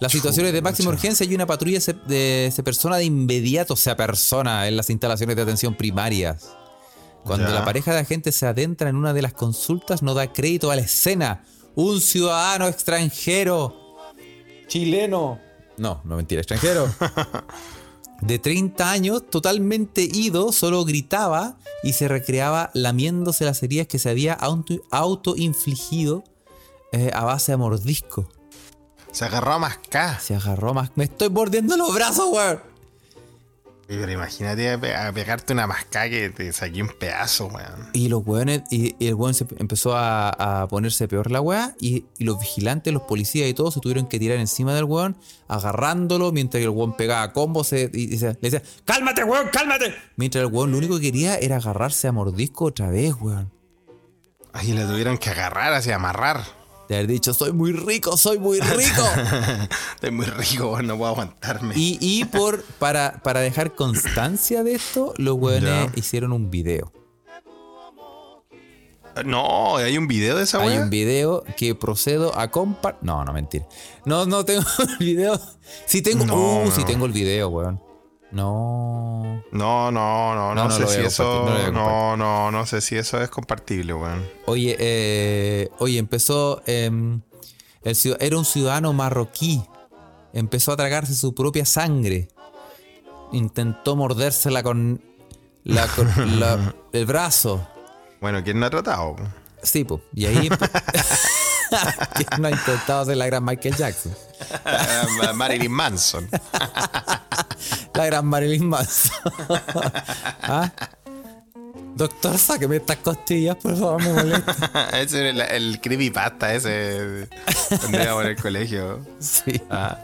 La situación es de máxima urgencia y una patrulla se, de- se persona de inmediato, se apersona en las instalaciones de atención primarias. Cuando Ya. la pareja de agentes se adentra en una de las consultas, no da crédito a la escena. Un ciudadano extranjero. Chileno. No, no mentira, extranjero. de 30 años, totalmente ido, solo gritaba y se recreaba lamiéndose las heridas que se había auto- autoinfligido eh, a base de mordisco. Se agarró a mascar. Se agarró más. Me estoy mordiendo los brazos, weón. Pero imagínate a pe- a pegarte una mascada que te saqué un pedazo, weón. Y los weones, y, y el weón se empezó a, a ponerse peor la weá, y, y los vigilantes, los policías y todos se tuvieron que tirar encima del weón, agarrándolo, mientras el weón pegaba combos se- y, y se- le decía, ¡cálmate, weón, cálmate! Mientras el weón lo único que quería era agarrarse a mordisco otra vez, weón. Ahí le tuvieron que agarrar, así amarrar. De haber dicho, soy muy rico, soy muy rico. Estoy muy rico, weón, no puedo aguantarme. y y por, para, para dejar constancia de esto, los weones Ya. hicieron un video. No, hay un video de esa Hay weá. un video que procedo a compartir. No, no, mentira. No, no tengo el video. Sí tengo. No, uh, sí no. tengo el video, weón. No. No, no, no, no, No, no sé si eso. no No, no, no sé si eso es compartible, weón. Oye, eh, oye, empezó. em, el era un ciudadano marroquí. Empezó a tragarse su propia sangre. Intentó mordérsela con, la, con la- el brazo. Bueno, ¿quién no ha tratado? Sí, pues. Y ahí. ¿Quién no ha intentado hacer la gran Michael Jackson? Marilyn Manson. La gran Marilyn Manson. ¿Ah? Doctor, sáqueme estas costillas, por favor, me molesta. ese es el, el creepypasta ese. Cuando íbamos en el colegio. Sí. Ah,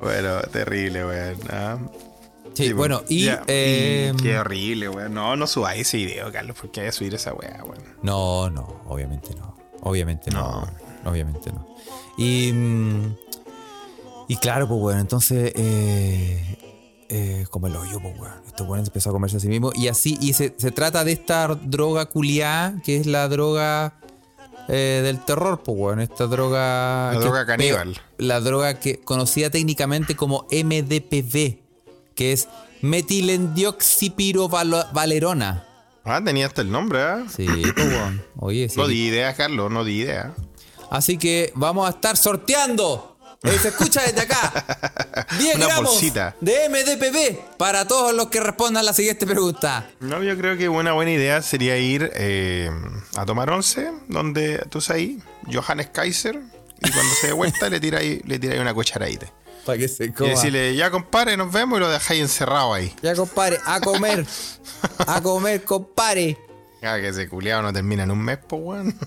bueno, terrible, weón. ah. Sí, Sí, bueno, y. ya, eh, Qué horrible, weón. No, no subáis ese video, Carlos. ¿Por qué hay que subir esa weá, weón? no, no, obviamente no. Obviamente no. Obviamente no. Y. mm, Y claro, pues bueno, entonces. Eh, eh, como el hoyo, pues bueno. Estos buenos empezó a comerse a sí mismo. Y así, y se, se trata de esta droga culiá, que es la droga eh, del terror, pues bueno. Esta droga. La droga caníbal. La droga que conocida técnicamente como MDPV, que es metilendioxipirovalerona. Ah, tenía hasta el nombre, ¿ah? Sí, pues bueno. Oye, sí. No di idea, Carlos, no di idea. Así que vamos a estar sorteando. eh, se escucha desde acá. 10 Una gramos bolsita. de MDPV para todos los que respondan la siguiente pregunta. No, yo creo que una buena idea sería ir eh, a tomar once, donde tú sabes ahí, Johannes Kaiser, y cuando se dé vuelta le tiráis le tiráis una cucharadita. Para que se Y coma. decirle, ya compadre, nos vemos y lo dejáis encerrado ahí. Ya, compadre, a comer. A comer, compadre. Ya que ese culiado no termina en un mes, pues, weón.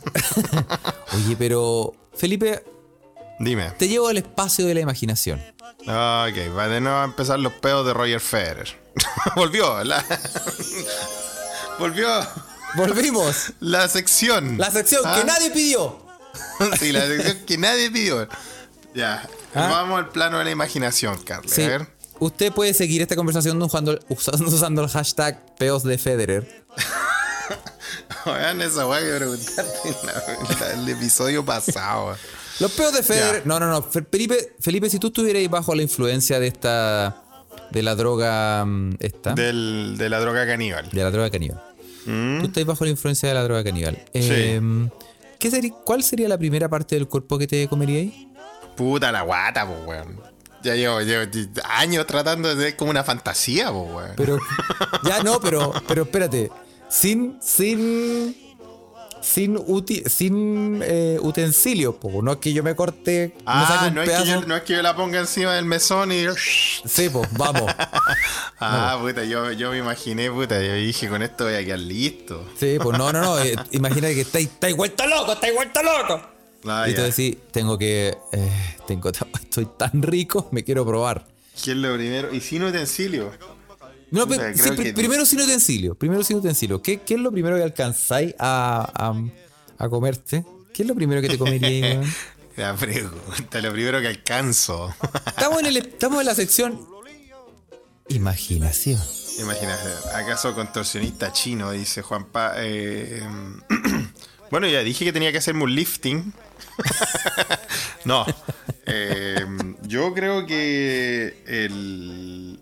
Oye, pero Felipe, Dime. te llevo al espacio de la imaginación. Ok, va de nuevo a empezar los pedos de Roger Federer. Volvió, la... Volvió Volvimos. la sección. La sección Ah, que nadie pidió. sí, la sección que nadie pidió. Ya, Ah. vamos al plano de la imaginación, Carlos. Sí. A ver. Usted puede seguir esta conversación usando, usando, el hashtag peos de Federer. Vean esa weá que preguntaste en el episodio pasado. Los peos de Federer. Ya. No, no, no. Fe- Felipe, Felipe, si tú estuvieras bajo la influencia de esta. de la droga. mm, esta. De, Del, de la droga caníbal. la droga caníbal. Mm. Tú estás bajo la influencia de la droga caníbal. Eh, ¿qué sería, ¿Cuál sería la primera parte del cuerpo que te comeríais? Puta la guata, pues, weón. Ya llevo, llevo años tratando de ser como una fantasía, pues, weón. Pero. ya no, pero. Pero espérate. Sin. Sin. Sin, uti- sin eh, utensilio, po. no es que yo me corte, ah, un no es, que pedazo. yo, no es que yo la ponga encima del mesón y. Sí, pues, vamos. Ah, puta, yo, yo me imaginé, puta, yo dije, con esto voy a quedar listo. Sí, pues no, no, no. eh, imagínate que estáis, estáis vuelto loco, estáis vuelto loco. Ah, y tú decís, tengo que. eh, tengo, estoy tan rico, me quiero probar. ¿Qué es lo primero? Y sin utensilio. No, pe- creo sí, que- primero sin utensilio. Primero sin utensilio. ¿Qué, qué es lo primero que alcanzáis a, a, a comerte? ¿Qué es lo primero que te comeríais, weón? La pregunta, lo primero que alcanzo. Estamos en, el, estamos en la sección. Imaginación. Imagínate, ¿acaso contorsionista chino? Dice Juan Pa. eh, em, bueno, ya dije que tenía que hacerme un lifting. no. eh, yo creo que el,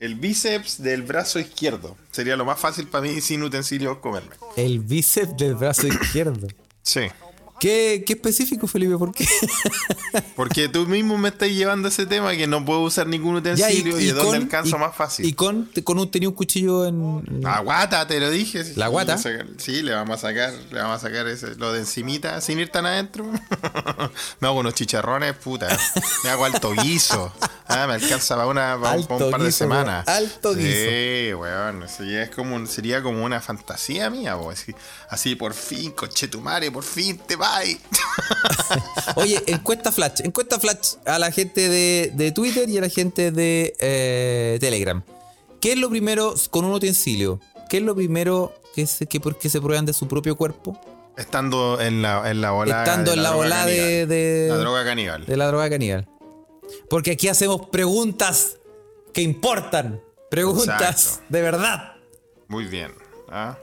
el bíceps del brazo izquierdo sería lo más fácil para mí sin utensilios comerme. El bíceps del brazo izquierdo. Sí. ¿Qué, qué específico, Felipe? ¿Por qué? Porque tú mismo me estás llevando a ese tema que no puedo usar ningún utensilio y, de dónde alcanzo y- más fácil. Y con, con un, tenía un cuchillo en. La guata, te lo dije. ¿La guata? Sí, le vamos a sacar, le vamos a sacar ese, lo de encimita sin ir tan adentro. me hago unos chicharrones, puta. Me hago alto guiso. Ah, me alcanza para, una, para un- para Alto un par de guiso, semanas. weón. Alto Sí, weón. Es como, sería como una fantasía mía, weón. Así, así, por fin, cochetumare, por fin te vas. Oye, encuesta flash, encuesta flash a la gente de, de Twitter y a la gente de eh, Telegram. ¿Qué es lo primero con un utensilio? ¿Qué es lo primero que se, que, por qué se prueban de su propio cuerpo? Estando en la, en la ola. Estando en la ola de, de- La droga caníbal. de la droga caníbal. Porque aquí hacemos preguntas que importan. Preguntas Exacto. de verdad. Muy bien. ¿ah?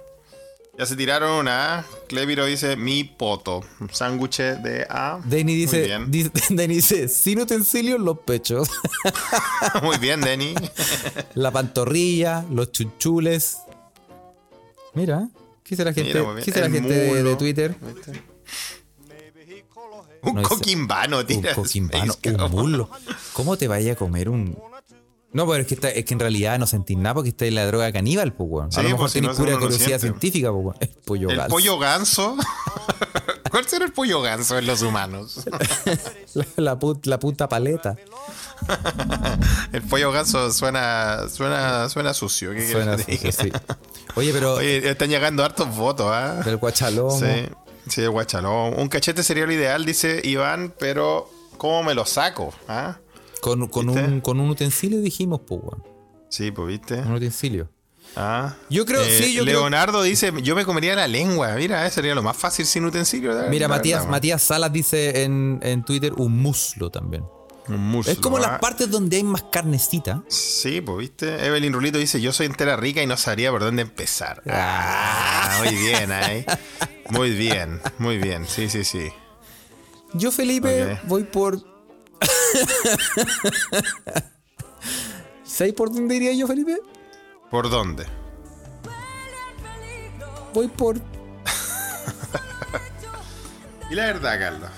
Ya se tiraron una. ¿ah? Cleviro dice mi poto. Sándwich de A. Denny dice, dice, Denny dice, sin utensilios los pechos, Muy bien, Denny. la pantorrilla, los chuchules. Mira, ¿qué dice la gente, Mira. ¿qué dice la El gente de. Twitter? Un No, coquimbano, Un tira. coquimbano, Space un muslo. ¿Cómo te vaya a comer un...? No, pero es que, está- es que en realidad no sentís nada porque está en la droga caníbal, pues, weón. Sí, A lo mejor pues, si tenés no, pura no curiosidad científica, pues, weón. El pollo El ganso. pollo ganso. ¿Cuál será el pollo ganso en los humanos? La, la pu- la puta paleta. El pollo ganso suena, suena, suena sucio. ¿qué Suena sucio, sí. Oye, pero Oye, están llegando hartos votos, ¿ah? del guachalomo. Sí, sí, el guachalón. Un cachete sería lo ideal, dice Iván, pero ¿cómo me lo saco? ¿Ah? Con, con, un, con un utensilio dijimos, pues, weón. Sí, pues viste. Un utensilio. Ah. Yo creo- sí, yo creo- Leonardo dice, yo me comería la lengua. Mira, eh, sería lo más fácil sin utensilio. Mira, Matías, Salas dice en, en Twitter un muslo también. Un muslo, es como ah. las partes donde hay más carnecita. Sí, pues viste. Evelyn Rulito dice, yo soy entera rica y no sabría por dónde empezar. Ah, muy bien, ahí. Muy bien, muy bien. Sí, sí, sí. Yo, Felipe, voy por. ¿Sabes por dónde iría yo, Felipe? ¿Por dónde? Voy por. Y la verdad, Carlos.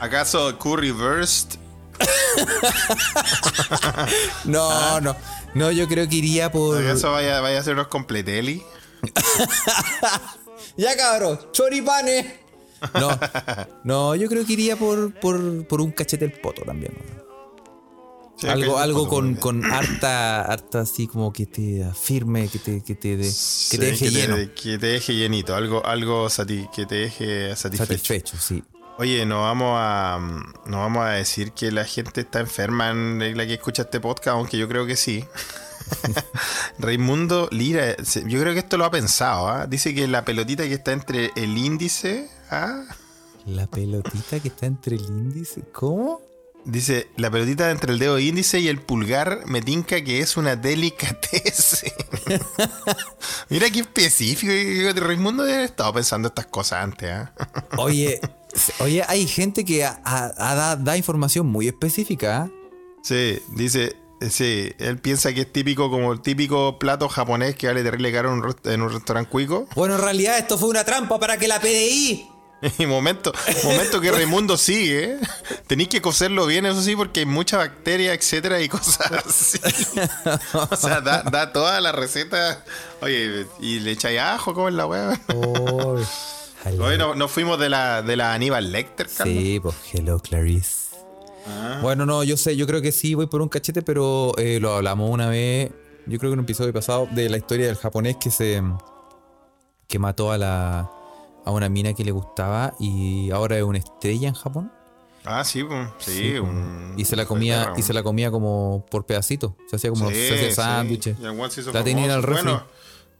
¿Acaso Curry Burst? No, no. No, yo creo que iría por. ¿Acaso vaya, vaya a ser unos completelli? Ya, cabrón, choripanes. No, no, yo creo que iría por, por, por un cachete el poto también. Sí, algo algo con, con harta, harta así como que te afirme, que te, que te, de- que Sí, te deje lleno. que te deje llenito, algo, algo sati- que te deje satisfecho. Satisfecho, sí. Oye, no vamos a no vamos a decir que la gente está enferma en la que escucha este podcast, aunque yo creo que sí. Raimundo Lira, yo creo que esto lo ha pensado, ¿ah? Dice que la pelotita que está entre el índice, ¿ah? La pelotita que está entre el índice. ¿Cómo? Dice, la pelotita entre el dedo índice y el pulgar me tinca que es una delicatese. Mira qué específico. Raimundo debe haber estado pensando estas cosas antes, ¿ah? Oye, oye, hay gente que a- a- a- da, da información muy específica. ¿ah? Sí, dice, eh, sí, él piensa que es típico como el típico plato japonés que vale terrible caro en un, en un restaurante cuico. Bueno, en realidad esto fue una trampa para que la PDI. Y momento, momento que Raimundo sigue, ¿eh? tenéis que cocerlo bien, eso sí, porque hay mucha bacteria, etcétera, y cosas así. O sea, da, da toda la receta. Oye, y le echáis ajo, ¿cómo es la weá? Oye, no- nos fuimos de la, de la Aníbal Lecter, Carlos. Sí, pues hello Clarice. Bueno, no, yo sé, yo creo que sí voy por un cachete, pero eh, lo hablamos una vez, yo creo que en un episodio pasado, de la historia del japonés que se que mató a la a una mina que le gustaba y ahora es una estrella en Japón. Ah, sí, sí, pues. un- y se la comía y se la comía como por pedacitos, se hacía como Sí, se hacía sí. sándwiches. La tenía en el famoso. refri. Bueno,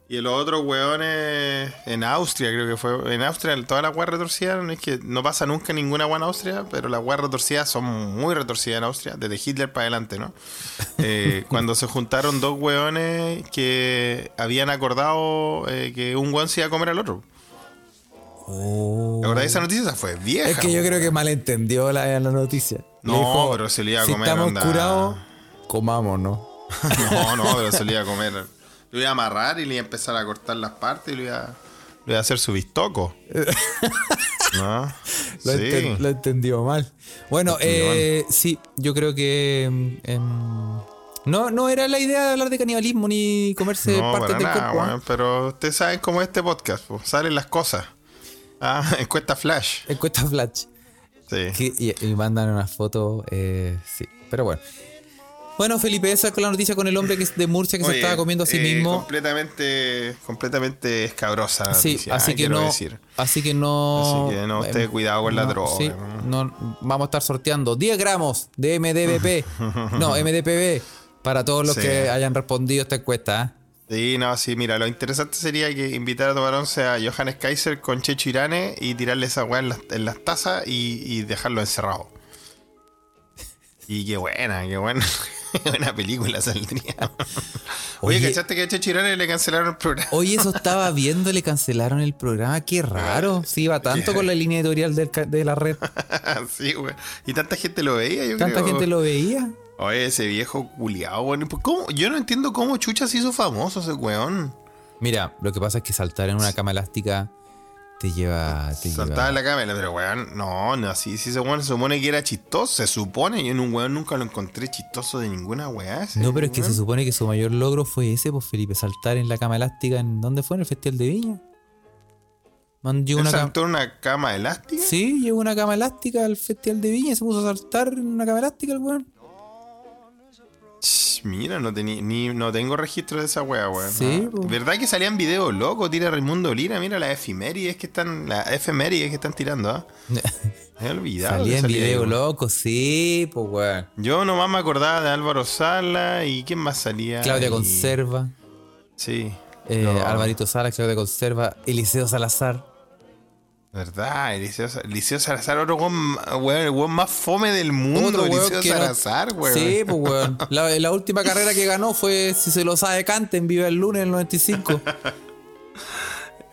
y los otros weones en Austria, creo que fue. En Austria, todas las weas retorcidas, no es que no pasa nunca ninguna wea en Austria, pero las weas retorcidas son muy retorcidas en Austria, desde Hitler para adelante, ¿no? Eh, cuando se juntaron dos weones que habían acordado eh, que un weón se iba a comer al otro. Oh. ¿La verdad esa noticia Esa fue vieja? Es que yo weón. creo que malentendió la, la noticia. No, pero se le iba a si comer, estamos onda". curados, comamos, ¿no? No, no, pero se le iba a comer. Lo iba a amarrar y le iba a empezar a cortar las partes y le iba, le iba a hacer su bistoco. ¿No? Lo, sí. enten- lo entendió mal. Bueno, eh, sí, yo creo que. mm, em, no, no era la idea de hablar de canibalismo ni comerse no, partes para del nada, cuerpo. ¿ah? weón, pero ustedes saben cómo es este podcast, po, salen las cosas. Ah, encuesta flash. Encuesta Flash. Sí. Que- y, y mandan una foto, eh, sí. Pero bueno. Bueno, Felipe, esa es la noticia con el hombre que es de Murcia que se estaba comiendo a sí eh, mismo. Completamente, completamente escabrosa. la Sí, noticia, así ah, que quiero no. decir. Así que no. Así que no, usted cuidado con la droga, sí, ¿no? no, vamos a estar sorteando 10 gramos de MDBP. no, MDPB. Para todos los Sí. que hayan respondido esta encuesta. ¿ah? Sí, no, sí, mira, lo interesante sería que invitar a tomar once a Johannes Kaiser con Checho Irane y tirarle esa weá en las, en las tazas y, y dejarlo encerrado. Y qué buena, qué buena. buena película saldría. Oye, Oye. ¿cachaste que a Checho Irane le cancelaron el programa? Oye, eso estaba viendo, le cancelaron el programa. Qué raro. Sí, iba tanto con la línea editorial del de la red. sí, güey. Y tanta gente lo veía, yo Tanta creo. gente lo veía. Oye, ese viejo culiado, bueno. pues, ¿cómo? Yo no entiendo cómo Chucha se hizo famoso ese weón. Mira, lo que pasa es que saltar en una cama elástica te lleva. Te Saltaba lleva- en la cámara, pero weón, no, no, así, si ese weón se supone que era chistoso, se supone, yo en un weón nunca lo encontré chistoso de ninguna weá. No, pero es que se supone que su mayor logro fue ese, pues Felipe, saltar en la cama elástica. ¿En dónde fue? En el Festival de Viña. Llegó ¿Él una saltó en una cama elástica? Sí, llegó una cama elástica al Festival de Viña y se puso a saltar en una cama elástica el weón. Ch, Mira, no, tení, ni, no tengo registro de esa weá, weón. Sí. ¿Verdad que salían videos locos? Tira Raimundo Lira, mira las efemérides que están, las efemérides que están tirando, ¿ah? Me he olvidado. Salía en ahí, video weón. loco, sí, pues weón. Yo nomás me acordaba de Álvaro Sala y quién más salía. Claudia Y- Conserva, Sí. eh, No, Alvarito Sala, Claudia Conserva, Eliseo Salazar. ¿Verdad? Eliseo, Eliseo Salazar, otro weón, weón, el weón más fome del mundo. Weón Eliseo Salazar, weón. Sí, pues weón. La, la última carrera que ganó fue, si se lo sabe, cante en Viva el Lunes en el 95.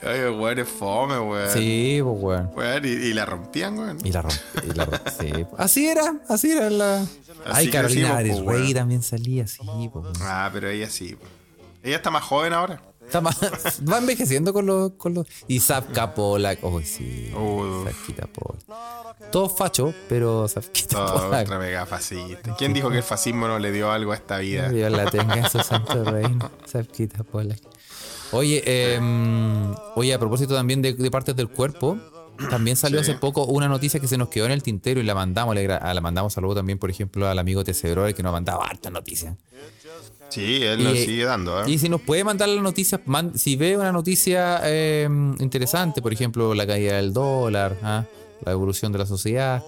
Oye, weón, es fome, weón. Sí, pues weón. Weón, y, y la rompían, weón. Y la rompe, sí. Así era, así era la. Ay, Carolina crecimos, Ares pues, Rey también salía así, pues. Ah, pero ella sí. Ella está más joven ahora. Está más- va envejeciendo con los, con los. Y Zapka Polak. Oh, sí. Uh. Zapkita Polak. Todo facho, pero Zapkita Todo Polak. ultra mega fascista. ¿Quién dijo que el fascismo no le dio algo a esta vida? Dios la tenga en su santo reino. Zapkita Polak. Oye, eh, oye, a propósito también de, de partes del cuerpo, también salió Sí. hace poco una noticia que se nos quedó en el tintero y la mandamos. Le, la mandamos saludo también, por ejemplo, al amigo Tesebro, que nos mandaba hartas noticias. Sí, él nos Y- sigue dando, ¿eh? Y si nos puede mandar las noticias, man- si ve una noticia eh, interesante, por ejemplo, la caída del dólar, ¿ah? la evolución de la sociedad,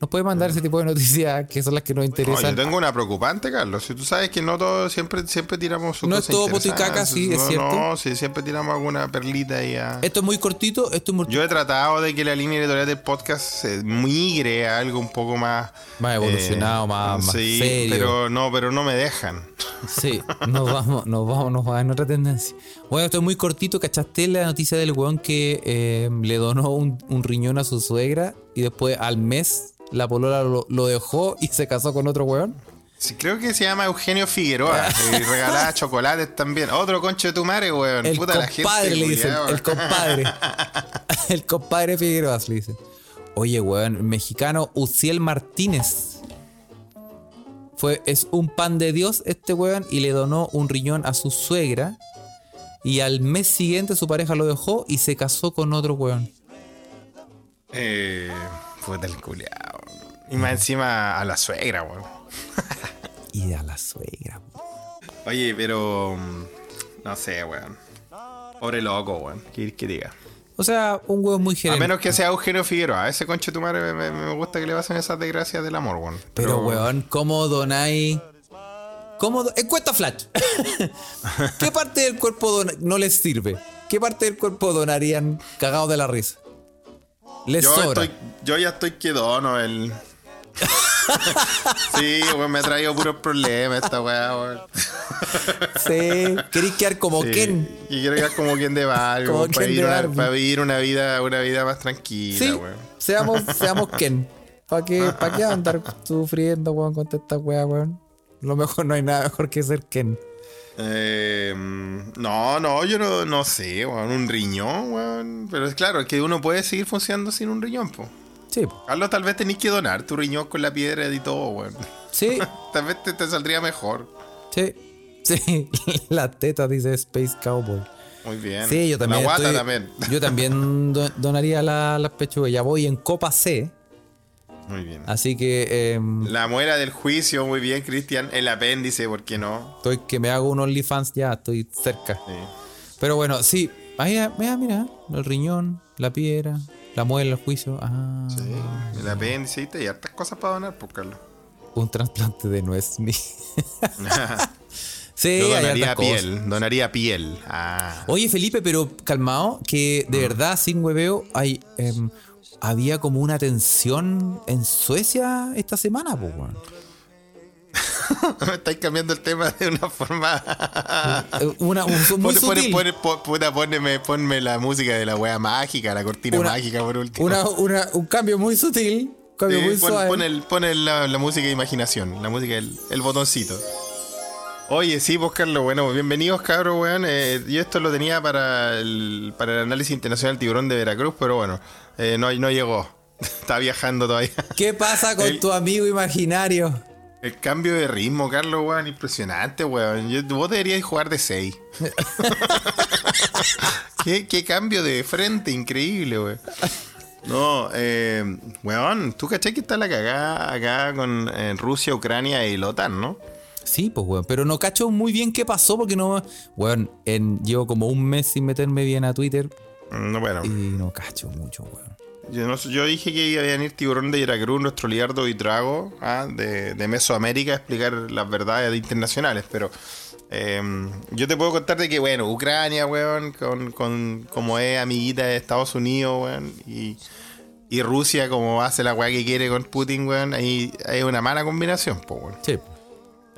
nos puede mandar ese tipo de noticias que son las que nos No, yo interesan. tengo una preocupante, Carlos. Si tú sabes que no todo, siempre, siempre tiramos su No es todo poto y caca, interesante. sí, es cierto. No, sí, siempre tiramos alguna perlita ahí a... Esto es muy cortito, esto es muy Yo he tratado de que la línea editorial del podcast se migre a algo un poco más... Más evolucionado, más- más sí, serio. pero no, pero no me dejan. Sí, nos vamos, nos vamos, nos vamos en otra tendencia. Bueno, esto es muy cortito. ¿Cachaste la noticia del weón que eh, le donó un, un riñón a su suegra y después al mes la polola lo, lo dejó y se casó con otro weón? Sí, creo que se llama Eugenio Figueroa y regalaba chocolates también. Otro concho de tu madre, weón. El Puta la compadre gente. le dicen, culiao. el compadre. el compadre Figueroa le dicen. Oye, weón, mexicano Uciel Martínez. Fue, es un pan de Dios este weón y le donó un riñón a su suegra. Y al mes siguiente su pareja lo dejó y se casó con otro weón. Eh, puta el culiao. Y más encima a la suegra, weón. Y a la suegra. weón. Oye, pero. mm, No sé, weón. Pobre loco, weón. ¿Qué, qué diga? O sea, un weón muy A general. menos que sea Eugenio Figueroa. Ese concho de tu madre me, gusta que le pasen esas desgracias del amor, weón. Pero, weón, ¿cómo donáis? ¿Cómo do- Encuesta flash. ¿Qué parte del cuerpo no les sirve? ¿Qué parte del cuerpo donarían cagados de la risa? Les Yo, sobra. estoy, yo ya estoy quedono, el. sí, weón, me ha traído puros problemas esta weá, weón. Sí. ¿Queréis quedar como Sí, Ken? Y quiero quedar como quien de Como weón, para, Ken vivir de una, para vivir una vida, una vida más tranquila, Sí. weón. Seamos, seamos Ken. ¿Para qué, ¿Para qué andar sufriendo, weón, con esta weá, weón? Lo mejor no hay nada mejor que ser Ken. Eh, no, no, yo no, no sé, weón, un riñón, weón. Pero es claro, es que uno puede seguir funcionando sin un riñón, po. Sí. Carlos, tal vez tenés que donar tu riñón con la piedra y todo, weón. sí, Tal vez te, te saldría mejor. sí. Sí, la teta dice Space Cowboy. Muy bien. Sí, yo también. La guata estoy- también. Yo también do- donaría la- las pechugas. Ya voy en Copa C. Muy bien. Así que em, La muela del juicio, muy bien, Cristian. El apéndice, ¿por qué no? estoy que me hago un OnlyFans ya, estoy cerca. Sí. Pero bueno, sí. Ahí, mira, mira, el riñón, la piedra, la muela, el juicio. Ah, Sí, el apéndice, y hartas cosas para donar, pues, Carlos. un trasplante de nuez. mi- sí, Yo donaría cosas. piel, donaría piel. Ah. Oye, Felipe, pero calmado, que de verdad, sin hueveo, hay, em, había como una tensión en Suecia esta semana, pues. Me estáis cambiando el tema de una forma. Eh, Una, un- muy Pone, pone, sutil. pone, po- puta, poneme, ponme la música de la wea mágica, la cortina Una- mágica por último. Una- un cambio muy sutil, cambio Sí, muy pon, suave. pon el- pon el- la, la música de imaginación, la música del el botoncito. Oye, sí, pues Carlos, bueno, bienvenidos cabros, weón. Eh, yo esto lo tenía para el, para el análisis internacional tiburón de Veracruz, pero bueno, eh, no, no llegó. Está viajando todavía. ¿Qué pasa con El- tu amigo imaginario? El cambio de ritmo, Carlos, weón, impresionante, weón. Yo- vos deberías jugar de 6. ¿Qué, qué cambio de frente, increíble, weón. No, eh, weón, tú caché que está la cagada acá con eh, Rusia, Ucrania y la OTAN, ¿no? Sí, pues, weón. Pero no cacho muy bien qué pasó porque no. Weón, en, llevo como un mes sin meterme bien a Twitter Mm, bueno, y no cacho mucho, weón. Yo, no yo dije que iba a venir Tiburón de Veracruz, nuestro liardo y trago ah, de, de Mesoamérica a explicar las verdades internacionales, pero eh, yo te puedo contar de que, bueno, Ucrania, weón, con, con, como es amiguita de Estados Unidos, weón, y, y Rusia como hace la weá que quiere con Putin, weón, ahí hay una mala combinación, pues, weón. Sí.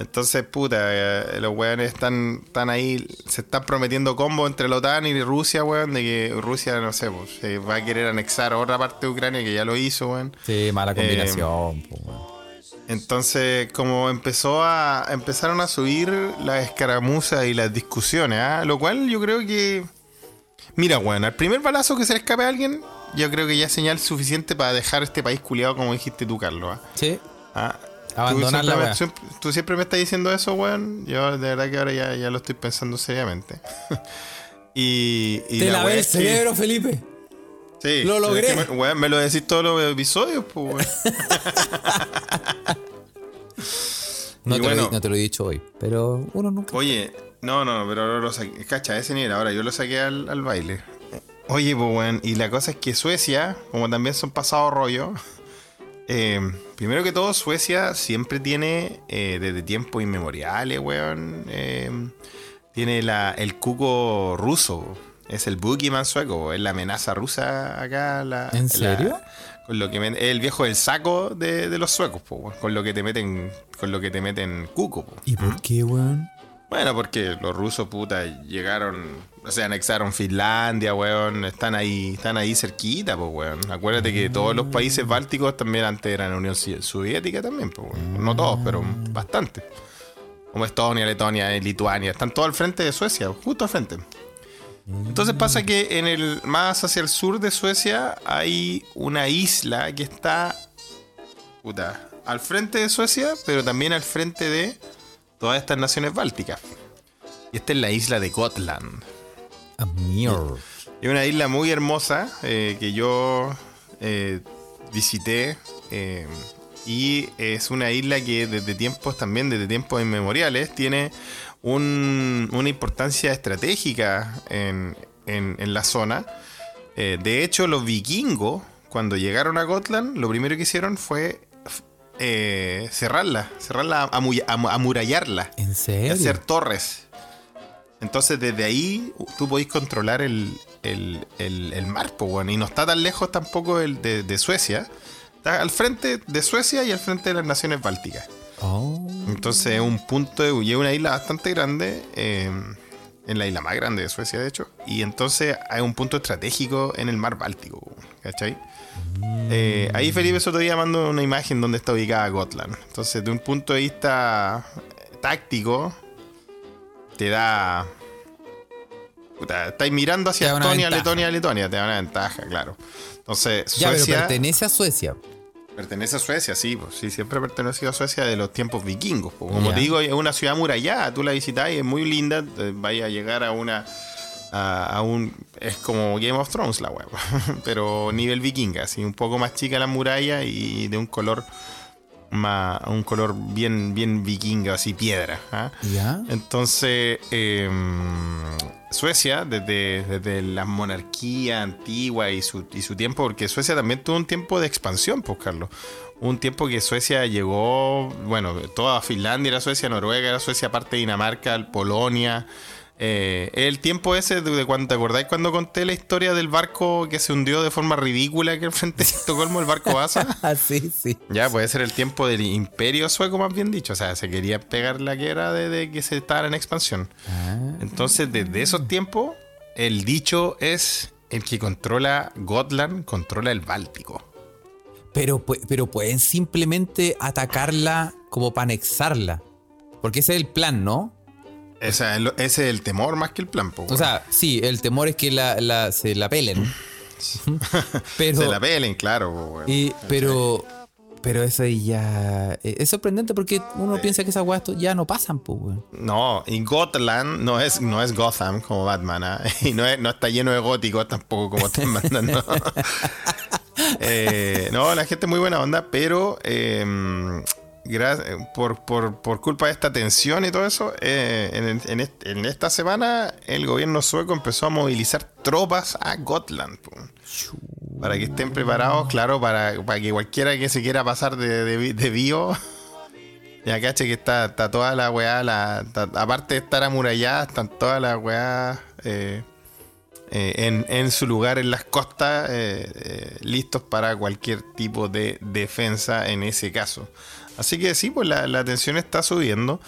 Entonces, puta, eh, los weones están, están ahí, se están prometiendo combo entre la OTAN y Rusia, weón, de que Rusia, no sé, pues, se va a querer anexar a otra parte de Ucrania que ya lo hizo, weón. Sí, Eh, mala combinación, pues, weón. Entonces, como empezó a, empezaron a subir las escaramuzas y las discusiones, ¿ah? lo cual yo creo que... Mira, weón, al primer balazo que se le escape a alguien, yo creo que ya es señal suficiente para dejar este país culiado como dijiste tú, Carlos. ¿ah? Sí. Ah, Abandonar tú la tú siempre me estás diciendo eso, weón. Yo de verdad que ahora ya, ya lo estoy pensando seriamente. y, y Te lavé wea el es que- cerebro, Felipe. Sí, Lo es logré. que me, weón, me lo decís todos los episodios, pues, weón. No te, lo, bueno. he- no te lo he dicho hoy, pero uno nunca. Oye, no, no, pero ahora lo saqué. Cacha, ese nivel, ahora yo lo saqué al, al baile. Oye, pues, weón, y la cosa es que Suecia, como también son pasados rollo, eh, primero que todo, Suecia siempre tiene, eh, desde tiempos inmemoriales, weón, eh, tiene la, el cuco ruso. Es el Boogeyman sueco, es la amenaza rusa acá. La, ¿En la- serio? con lo que men- el viejo del saco de, de los suecos, po, weón, con lo que te meten, con lo que te meten cuco, po. ¿Y por qué, weón? Bueno, porque los rusos, puta, llegaron, o sea, anexaron Finlandia, weón, están ahí, están ahí cerquita, pues, weón. Acuérdate que todos los países bálticos también antes eran Unión Soviética también, pues. No todos, pero bastante. Como Estonia, Letonia, Lituania, están todos al frente de Suecia, justo al frente. Entonces pasa que en el más hacia el sur de Suecia hay una isla que está puta, al frente de Suecia, pero también al frente de todas estas naciones bálticas. Y esta es la isla de Gotland. Amir. Es una isla muy hermosa eh, que yo eh, visité. eh, y es una isla que desde tiempos también, desde tiempos inmemoriales, tiene un- una importancia estratégica en, en- en la zona. De hecho, los vikingos, cuando llegaron a Gotland, lo primero que hicieron fue eh, cerrarla, cerrarla, amu- amu- amurallarla ¿En serio? hacer torres. Entonces desde ahí tú podéis controlar el, el, el- el mar, po, weón. y no está tan lejos tampoco el de, de Suecia. Está al frente de Suecia y al frente de las naciones bálticas. Oh. Entonces es un punto, de, y es una isla bastante grande, eh, en la isla más grande de Suecia de hecho, y entonces hay un punto estratégico en el mar Báltico, ¿cachai? Eh, ahí Felipe Soto día mando una imagen donde está ubicada Gotland. Entonces, de un punto de vista táctico, te da. Puta, estáis mirando hacia Estonia. Letonia, Letonia, te da una ventaja, claro. Entonces, Ya, pero Suecia pertenece a Suecia. pertenece a Suecia, sí, pues, sí, siempre ha pertenecido a Suecia de los tiempos vikingos. pues. Como te digo, es una ciudad murallada, tú la visitas y es muy linda, eh, vaya a llegar a una a, a un. Es como Game of Thrones la web, pero nivel vikinga, así, un poco más chica la muralla y de un color más, un color bien, bien vikinga, así piedra. ¿ah? ¿Ya? Entonces, eh, Suecia, desde, desde la monarquía antigua y su, y su tiempo, porque Suecia también tuvo un tiempo de expansión, pues, Carlos. Un tiempo que Suecia llegó, bueno, toda Finlandia era Suecia, Noruega era Suecia, aparte de Dinamarca, Polonia. Eh, el tiempo ese de cuando te acordáis cuando conté la historia del barco que se hundió de forma ridícula que frente a Estocolmo, el barco Vasa. Ah, sí, sí. Ya, puede ser el tiempo del imperio sueco, más bien dicho. O sea, se quería pegar la guerra de, de que se estaba en expansión. Ah, Entonces, desde esos tiempos, el dicho es el que controla Gotland, controla el Báltico. pero, pero pueden simplemente atacarla como para anexarla. Porque ese es el plan, ¿no? Lo- ese es el temor más que el plan. po, O sea, sí, el temor es que la, la- se la pelen. pero, se la pelen, claro. po, y- pero, pero eso ya eh, es sorprendente porque uno piensa que esas weas ya no pasan, pues. No, y Gotland no es, no es Gotham como Batman, ¿ah? y no, es- no está lleno de góticos tampoco como están mandando. Eh, no, la gente es muy buena onda, pero eh, gra- por, por- por culpa de esta tensión y todo eso, eh, en, en est- en esta semana el gobierno sueco empezó a movilizar tropas a Gotland. Para que estén preparados, claro, para, para que cualquiera que se quiera pasar de, de, de bio ya caché que está, está toda la weá, la, aparte de estar amurallada, están todas las weá eh, eh, en, en su lugar en las costas, eh, eh, listos para cualquier tipo de defensa en ese caso. Así que sí, pues la, la tensión está subiendo.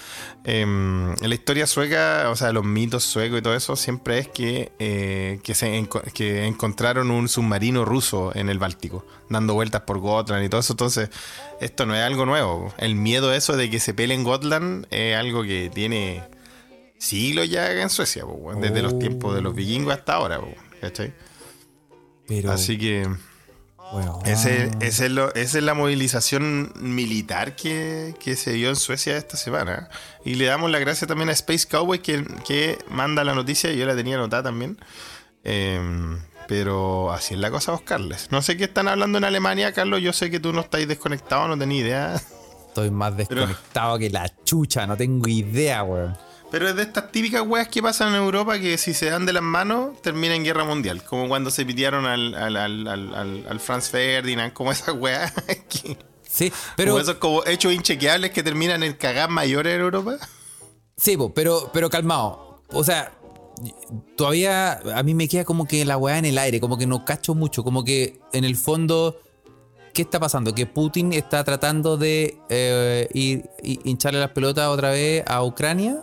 Em, en la historia sueca, o sea, los mitos suecos y todo eso, siempre es que, que, se que encontraron un submarino ruso en el Báltico, dando vueltas por Gotland y todo eso. Entonces, esto no es algo nuevo. El miedo eso de que se peleen Gotland es algo que tiene siglos ya en Suecia, po, weón, desde los Oh. tiempos de los vikingos hasta ahora. po, ¿cachai? Pero, Así que weón. ese, ese es lo- esa es la movilización militar que, que se dio en Suecia esta semana. Y le damos la gracia también a Space Cowboy que, que manda la noticia, yo la tenía anotada también. Em, pero así es la cosa, Oscarles. No sé qué están hablando en Alemania, Carlos. Yo sé que tú no estáis desconectado, no tenía idea. Estoy más desconectado que la chucha, no tengo idea, weón. Pero es de estas típicas weas que pasan en Europa que si se dan de las manos termina en guerra mundial. Como cuando se pidieron al, al, al, al, al- Franz Ferdinand, como esas weas. que- Sí, pero. como esos como hechos inchequeables que terminan en cagás mayores en Europa. Sí, pero, pero calmado. O sea, todavía a mí me queda como que la weá en el aire, como que no cacho mucho, como que en el fondo, ¿qué está pasando? Que Putin está tratando de eh, ir, y- hincharle las pelotas otra vez a Ucrania.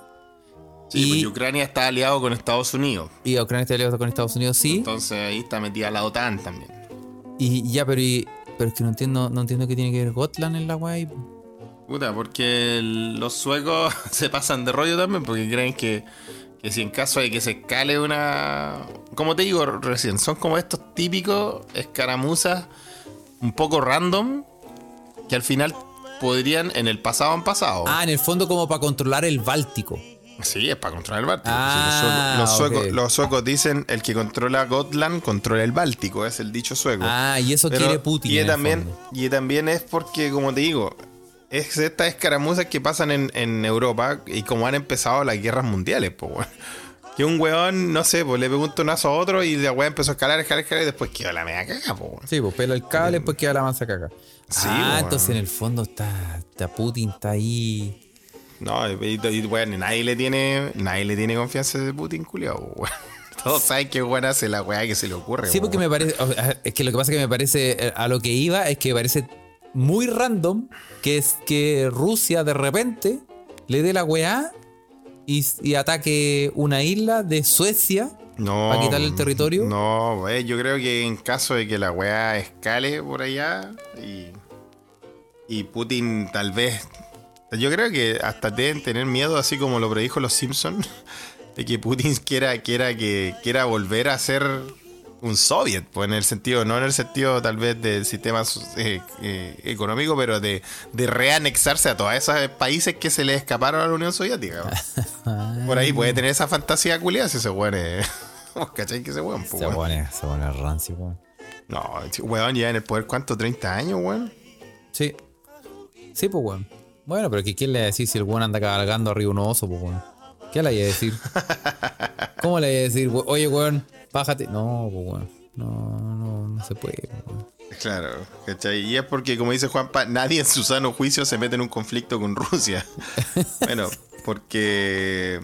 Sí, Y- pues, y Ucrania está aliado con Estados Unidos. Y Ucrania está aliado con Estados Unidos, sí. Entonces ahí está metida la OTAN también. Y ya, pero, y- pero es que no entiendo, no entiendo qué tiene que ver Gotland en la ahí. Puta, porque el- los suecos se pasan de rollo también porque creen que, que si en caso de que se escale una... Como te digo recién, son como estos típicos escaramuzas un poco random que al final podrían, en el pasado han pasado. Ah, en el fondo como para controlar el Báltico. Sí, es para controlar el Báltico. Ah, los, suecos, los, ok. suecos, los suecos dicen el que controla Gotland controla el Báltico, es el dicho sueco. Ah, y eso Pero- quiere Putin. Y en el también, fondo. y también es porque, como te digo, es estas escaramuzas que pasan en, en Europa y como han empezado las guerras mundiales, pues. Que un weón, no sé, pues le pregunta un aso a otro y la weá empezó a escalar, escalar, escalar y después quedó la media caga, pues, weón. Sí, pues pela el cable, después queda la mansa caca. Sí, ah, bueno. entonces en el fondo está, está Putin, está ahí. No, y, y, weón, nadie le tiene, nadie le tiene confianza de Putin, culiao, weón. Todos saben que weón hace la weá que se le ocurre, Sí, porque weón. me parece. Es que lo que pasa es que me parece. eh, A lo que iba es que me parece muy random que es que Rusia de repente le dé la weá y, y ataque una isla de Suecia. No. ¿Para quitarle el territorio? No, eh, yo creo que en caso de que la weá escale por allá y, y Putin tal vez. Yo creo que hasta deben tener miedo, así como lo predijo los Simpsons, de que Putin quiera, quiera, que, quiera volver a ser un soviet, pues en el sentido, no en el sentido tal vez del sistema eh, eh, económico, pero de, de reanexarse a todos esos países que se le escaparon a la Unión Soviética. Por ahí puede tener esa fantasía culiada si ese weón es. ¿Vos cachai que weón, po, Se pone, se pone rancio, weón. No, weón, ya en el poder, ¿cuánto? ¿30 años, weón? Sí. Sí, pues, weón. Bueno, pero que ¿quién le va a decir si el weón anda cabalgando arriba un oso, pues, weón? ¿Qué le iba a decir? ¿Cómo le iba a decir, oye, weón, bájate? No, pues, weón. No, no, no se puede, weón. Claro, ¿cachai? Y es porque, como dice Juanpa, nadie en su sano juicio se mete en un conflicto con Rusia. bueno, porque.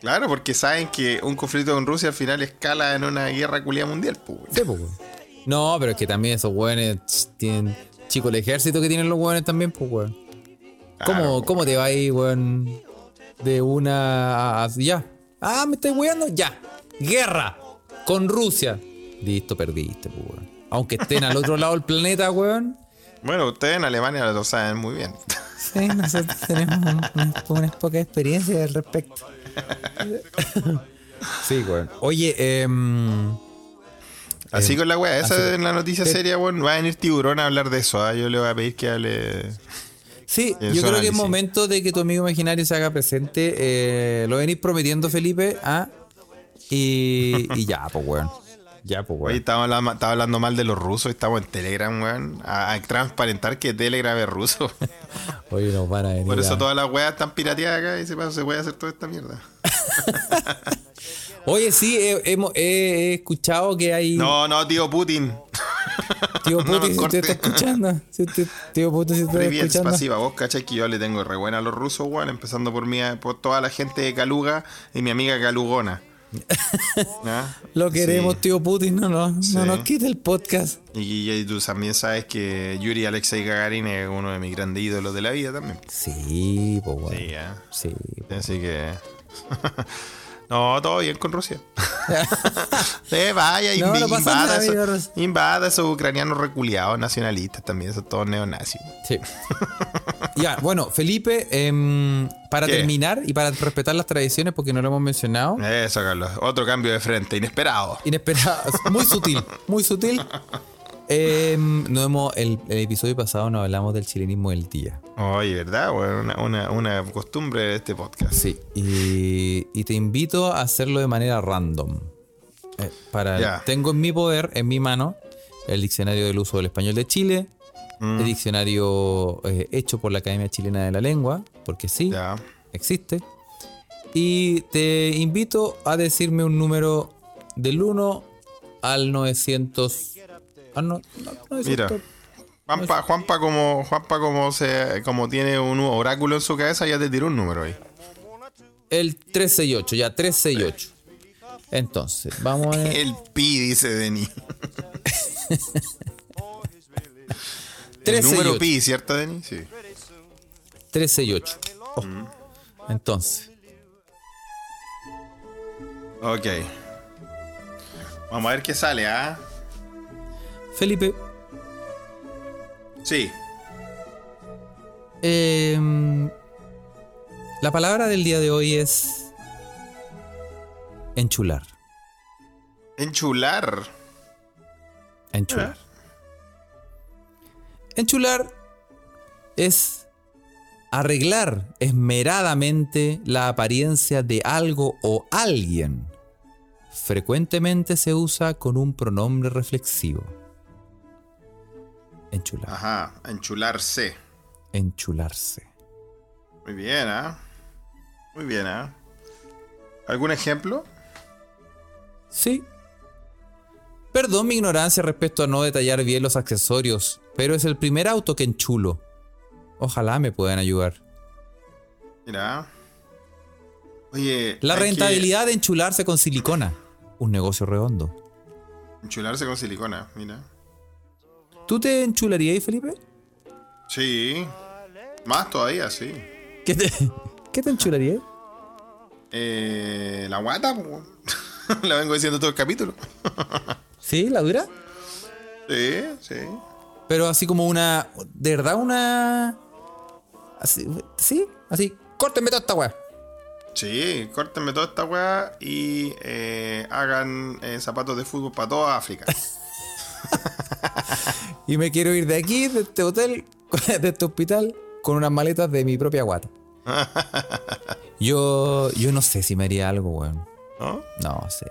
Claro, porque saben que un conflicto con Rusia al final escala en una guerra culia mundial, pues, weón. Sí, pues, weón. No, pero es que también esos weones tienen. Chico, el ejército que tienen los weones también, pues, weón. ¿Cómo, Claro, ¿Cómo te va ahí, weón? De una. a- ya. Ah, me estoy weando. Ya. Guerra con Rusia. Listo, perdiste, pues, weón. Aunque estén al otro lado del planeta, weón. Bueno, ustedes en Alemania lo saben muy bien. Sí, nosotros tenemos unas, unas pocas experiencias al respecto. Sí, weón. Oye, eh. Así Eh, con la weá, esa es la noticia seria, weón. Va a venir tiburón a hablar de eso. ¿ah? Yo le voy a pedir que hable. Sí, yo creo que es momento de que tu amigo imaginario se haga presente. Eh, lo venís prometiendo, Felipe. ¿ah? Y, y ya, pues, weón. Ya, pues, weón. estaba hablando, estaba hablando mal de los rusos, estamos en Telegram, weón. A, a transparentar que Telegram es ruso. Oye, nos van a venir. Por eso todas las weas están pirateadas acá y se, pasa- se puede hacer toda esta mierda. Oye, sí, he- he escuchado que hay. No, no, tío Putin. Tío Putin, no, si usted está escuchando. Si usted, tío Putin, si usted está pasiva, vos cachai que yo le tengo re buena a los rusos, weón. Empezando por, mi, por toda la gente de Caluga y mi amiga Calugona. ¿Ah? Lo queremos, tío Putin, no, no, no nos quite el podcast. Y, tú también sabes que Yuri Alexei Gagarin es uno de mis grandes ídolos de la vida también. Sí, pues bueno. Sí, ¿eh? sí Así que. no, todo bien con Rusia. sí, vaya, No, no invada, nada, invada esos ucranianos reculeados nacionalistas también, esos todos neonazis. Sí. ya, bueno, Felipe, em, para ¿Qué? terminar y para respetar las tradiciones, porque no lo hemos mencionado, Eso, Carlos. Otro cambio de frente, inesperado. inesperado, muy sutil, muy sutil. Em, no hemos, el, el episodio pasado no hablamos del chilenismo del día. Oye, ¿verdad? Bueno, una, una, una costumbre de este podcast. Sí, y, y te invito a hacerlo de manera random. Eh, para. Tengo en mi poder, en mi mano, el diccionario del uso del español de Chile, Mm. el diccionario eh, hecho por la Academia Chilena de la Lengua, porque sí, existe. Y te invito a decirme un número del 1 al 900. Ah, no, no, 900. Mira. Juanpa, Juanpa como, Juanpa como, se, como tiene un oráculo en su cabeza, ya te tiró un número ahí. El 368, ya 368. Entonces, vamos a ver. El pi, dice Denis. El número 368. pi, ¿cierto, Denis? Sí. 368. Oh. Entonces, Ok. Vamos a ver qué sale, ¿ah? Felipe, Sí. em, la palabra del día de hoy es enchular. Enchular. Enchular. Enchular es arreglar esmeradamente la apariencia de algo o alguien. Frecuentemente se usa con un pronombre reflexivo. Enchular. Ajá, enchularse. Enchularse. Muy bien, ¿ah? Muy bien, ¿ah? ¿Algún ejemplo? Sí. Perdón mi ignorancia respecto a no detallar bien los accesorios, pero es el primer auto que enchulo. Ojalá me puedan ayudar. Mira. Oye. La que rentabilidad de enchularse con silicona. Un negocio redondo. Enchularse con silicona, mira. ¿Tú te enchularías, Felipe? Sí. Más todavía, sí. ¿Qué te, ¿qué te enchularías? Eh, la guata, la vengo diciendo todo el capítulo. ¿Sí? ¿La dura? sí, sí. Pero así como una. ¿De verdad una. Así, ¿Sí? Así. Córtenme toda esta weá. Sí, córtenme toda esta weá y eh, hagan eh, zapatos de fútbol para toda África. Y me quiero ir de aquí, de este hotel, de este hospital, con unas maletas de mi propia guata. Yo, yo no sé si me haría algo, weón. ¿No? No sé.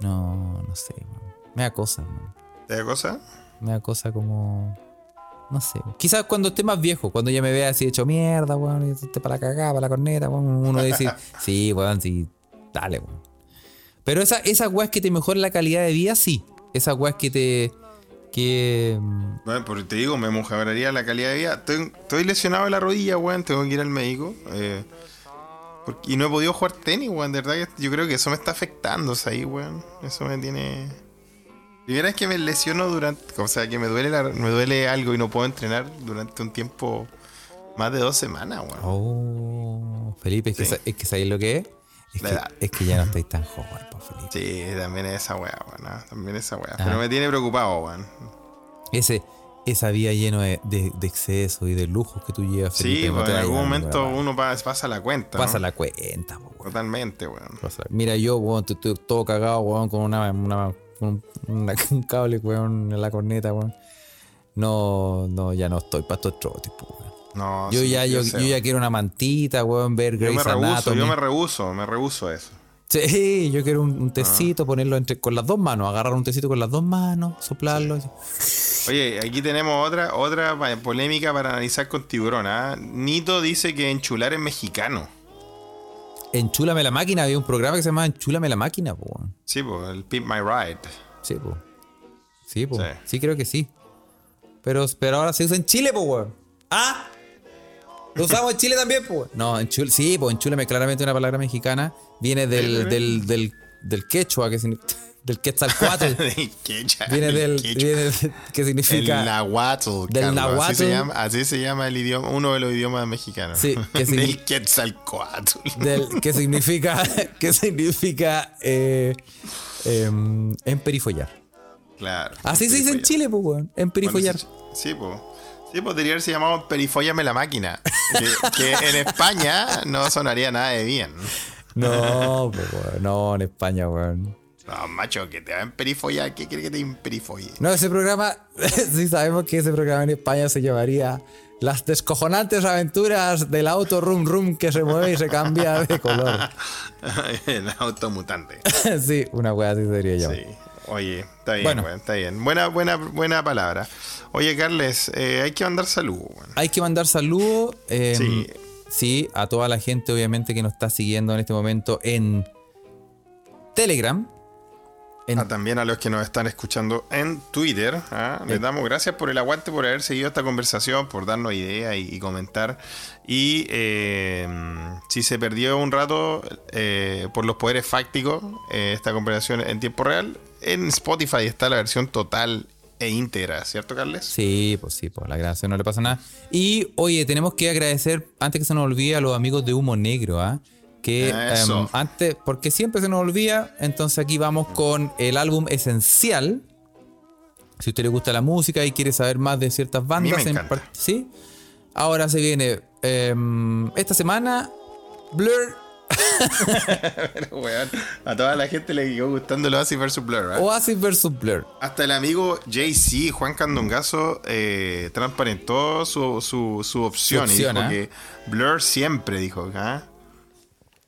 No, no sé, weón. Me da cosa, weón. ¿Te da cosa? Me da cosa como. No sé. Quizás cuando esté más viejo, cuando ya me vea así hecho mierda, weón, y esté para la cagada, para la corneta, weón, uno dice, sí, weón, sí, dale, weón. Pero esa, esas weas que te mejoran la calidad de vida, sí. Esas weas que te. que. mm, Bueno, porque te digo, me mejoraría la calidad de vida. Estoy, estoy lesionado de la rodilla, weón. Tengo que ir al médico. eh, porque- y no he podido jugar tenis, weón. De verdad que yo creo que eso me está afectando, o sea, ahí, weón. Eso me tiene. Primera vez que me lesiono durante. O sea, que me duele, la- me duele algo y no puedo entrenar durante un tiempo. Más de dos semanas, weón. Oh, Felipe, es que, Sí. es que ¿sabéis lo que es? Es que, edad. es que ya no estáis tan joven, Felipe. Sí, también es esa weá, weón. ¿no? También esa weá. Ah. Pero me tiene preocupado, weón. Ese, esa vida lleno de, de, de excesos y de lujos que tú llevas, Sí, no en algún momento uno pa- pasa la cuenta. Pasa ¿no? la cuenta, weón. Totalmente, weón. Mira, yo, weón, estoy, todo cagado, weón, con una, un, una- un cable, weón, en la corneta, weón. No, no, ya no estoy para estos trotes, weón. No, Yo sí, ya, yo, yo ya quiero una mantita, weón, ver Yo me Grey's rehuso, yo me rehuso, me rehuso eso. Sí, yo quiero un, un Ah. tecito, ponerlo entre, con las dos manos, agarrar un tecito con las dos manos, soplarlo. Oye, aquí tenemos otra otra polémica para analizar con tiburón. ¿ah? Nito dice que enchular es mexicano. Enchúlame la máquina, había un programa que se llamaba Enchúlame la máquina, po. Sí, pues, el Pimp My Ride. Sí, po. Sí, po. Sí. Sí. creo que sí. Pero, pero ahora se usa en Chile, po, weón. ¿Ah? ¿Lo usamos en Chile también, po? weón? No, enchul sí, pues enchúlame claramente una palabra mexicana. Viene del, del, del, del quechua, que signi- del quetzalcoatl. Del quechua, viene del, quechua. viene del- que significa... El nahuatl, del Carlos, Así nahuatl. se, llama, así se llama el idioma, uno de los idiomas mexicanos. Sí, que del Quetzalcoatl. del, que significa, que significa eh, em, emperifollar. Claro. Así se dice en. Chile, pues, weón. Emperifollar. Bueno, sí, pues. Sí, podría haberse llamado Perifóllame la máquina. Que, que en España no sonaría nada de bien. No, pues. No, en España, weón. No, macho, que te va a emperifollar. ¿Qué quiere que te emperifolle? No, ese programa, sí sabemos que ese programa en España se llamaría Las descojonantes aventuras del auto rum rum que se mueve y se cambia de color. el automutante. sí, una wea así sería yo. Sí. Oye, está bien, Bueno. está bien. Buena, buena, buena palabra. Oye, Carles, eh, hay que mandar saludos, weón. Hay que mandar saludos. eh, Sí. sí, a toda la gente, obviamente, que nos está siguiendo en este momento en Telegram. En- Ah, también a los que nos están escuchando en Twitter. ¿ah? Les damos gracias por el aguante, por haber seguido esta conversación, por darnos ideas y, y comentar. Y eh, si se perdió un rato eh, por los poderes fácticos, eh, esta conversación en tiempo real, en Spotify está la versión total e íntegra, ¿cierto, Carles? Sí, pues sí, pues la grabación no le pasa nada. Y oye, tenemos que agradecer, antes que se nos olvide, a los amigos de Humo Negro, ¿ah? Que em, antes, porque siempre se nos olvida, entonces aquí vamos con el álbum Esencial. Si a usted le gusta la música y quiere saber más de ciertas bandas, en ¿sí? Ahora se viene em, esta semana Blur, Pero, weón, a toda la gente le quedó gustando el Oasis vs. Blur. ¿ah? Oasis vs Blur. Hasta el amigo JC, Juan Candongazo, eh, transparentó su, su, su opción, Su opción, y dijo ¿ah? que Blur siempre dijo, ¿ah?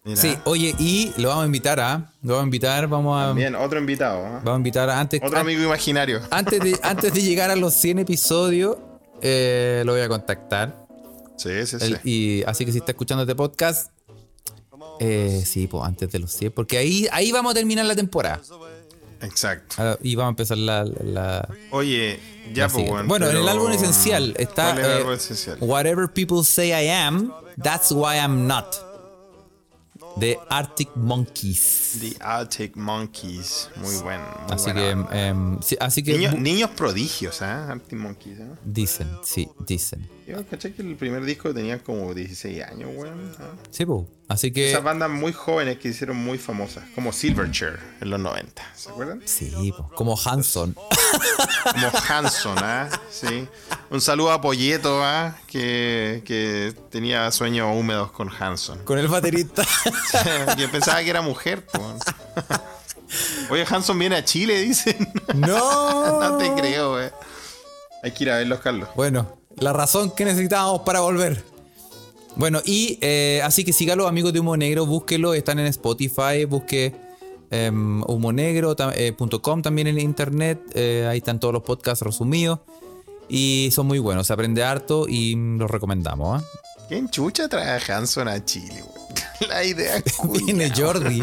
Mira, Sí, oye, y lo vamos a invitar a, lo vamos a invitar, vamos a, Bien, otro invitado, ¿ah? vamos a invitar a antes, otro amigo imaginario. antes de, antes de llegar a los 100 episodios, eh, lo voy a contactar. Sí, sí, sí. El- y así que si está escuchando este podcast, eh, sí, pues antes de los 100, porque ahí, ahí vamos a terminar la temporada. Exacto. Ah, Y vamos a empezar la. la- Oye, ya, pues, bueno. bueno, en el álbum esencial está. ¿Cuál es el eh, álbum esencial? Whatever people say I am, that's why I'm not. De Arctic Monkeys. The Arctic Monkeys. Muy bueno. muy Así buena que, em, sí, así que Niños, prodigios, ¿ah? Arctic Monkeys, ¿ah? dicen, sí, dicen. Yo caché que el primer disco tenía como 16 años, weón. ¿ah? Sí, pues. Así que. Esas bandas muy jóvenes que hicieron muy famosas, como Silverchair en los 90, ¿se acuerdan? Sí, como Hanson. Como Hanson, ¿ah? Sí. Un saludo a Polleto, ¿ah? Que, que tenía sueños húmedos con Hanson. Con el baterista. Yo pensaba que era mujer, po. Oye, Hanson viene a Chile, dicen. no. no te creo, güey. Hay que ir a verlos, Carlos. Bueno, la razón que necesitábamos para volver. Bueno, y eh, así que los amigos de Humo Negro, búsquelo, están en Spotify, busque em, humonegro.com también en internet. eh, ahí están todos los podcasts resumidos. Y son muy buenos, se aprende harto y los recomendamos. ¿ah? ¿Quién chucha trae a Hanson a Chile? La idea Viene Jordi.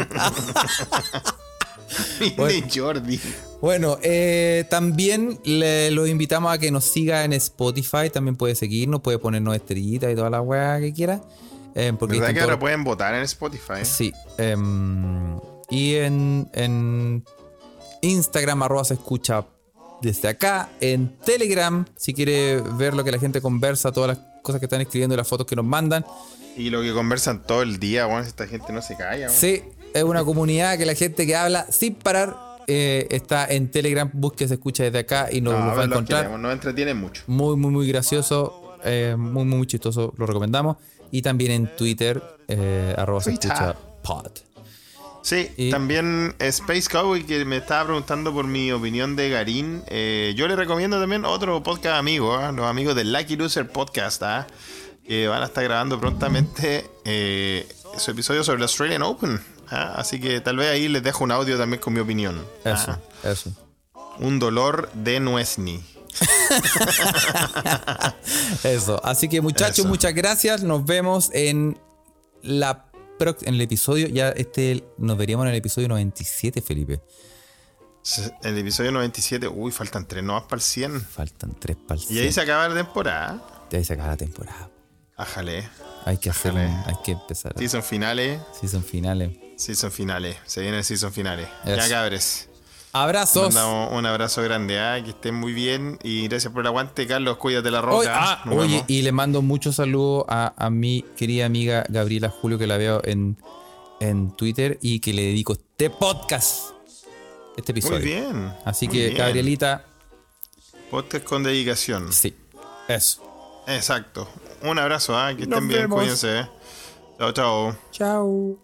Viene Jordi. Bueno, eh, también le, lo invitamos a que nos siga en Spotify. También puede seguirnos, puede ponernos estrellitas y toda la weá que quiera. eh, porque ¿Verdad que ahora pueden votar en Spotify? Sí. em, y en, en Instagram, arroba se escucha desde acá. En Telegram, si quiere ver lo que la gente conversa, todas las cosas que están escribiendo y las fotos que nos mandan. Y lo que conversan todo el día, weón, esta gente no se calla, weón. Sí, es una comunidad que la gente que habla sin parar eh, está en Telegram. Busque se escucha desde acá y nos, No, nos va a encontrar. queremos, nos entretienen mucho. Muy, muy, muy gracioso. eh, muy, muy, muy chistoso. Lo recomendamos. Y también en Twitter, eh, arroba se escucha pod. Sí, Y- también Space Cowboy que me estaba preguntando por mi opinión de Garín. Eh, yo le recomiendo también otro podcast amigo, ¿ah? los amigos del Lucky Loser Podcast, ¿ah? que van a estar grabando prontamente su episodio sobre el Australian Open. ¿Ah? Así que tal vez ahí les dejo un audio también con mi opinión. Eso, ¿ah? eso. Un dolor de Nuesni. Eso. Así que muchachos, Eso. muchas gracias. Nos vemos en la en el episodio. Ya este nos veríamos en el episodio 97, Felipe. El episodio 97, uy, faltan tres nomás para el 100. Faltan tres para el Y ahí se acaba la temporada. De ahí se acaba la temporada. Ájale. Hay que hacer, Ájale. hay que empezar. Season finales. Season finales. Season finales. Se viene el season finales. Ya cabres. Abrazos. Mandamos un abrazo grande, ¿ah? que estén muy bien y gracias por el aguante, Carlos. Cuídate la roca. Oye, ah, Nos oye, vemos. y le mando muchos saludos a, a mi querida amiga Gabriela Julio, que la veo en, en Twitter y que le dedico este podcast, este episodio. muy bien. Así muy que, bien. Gabrielita, Podcast con dedicación. sí, eso. Exacto. Un abrazo, ¿ah? que Nos estén bien, vemos. cuídense. ¿eh? Chao, chao. Chao.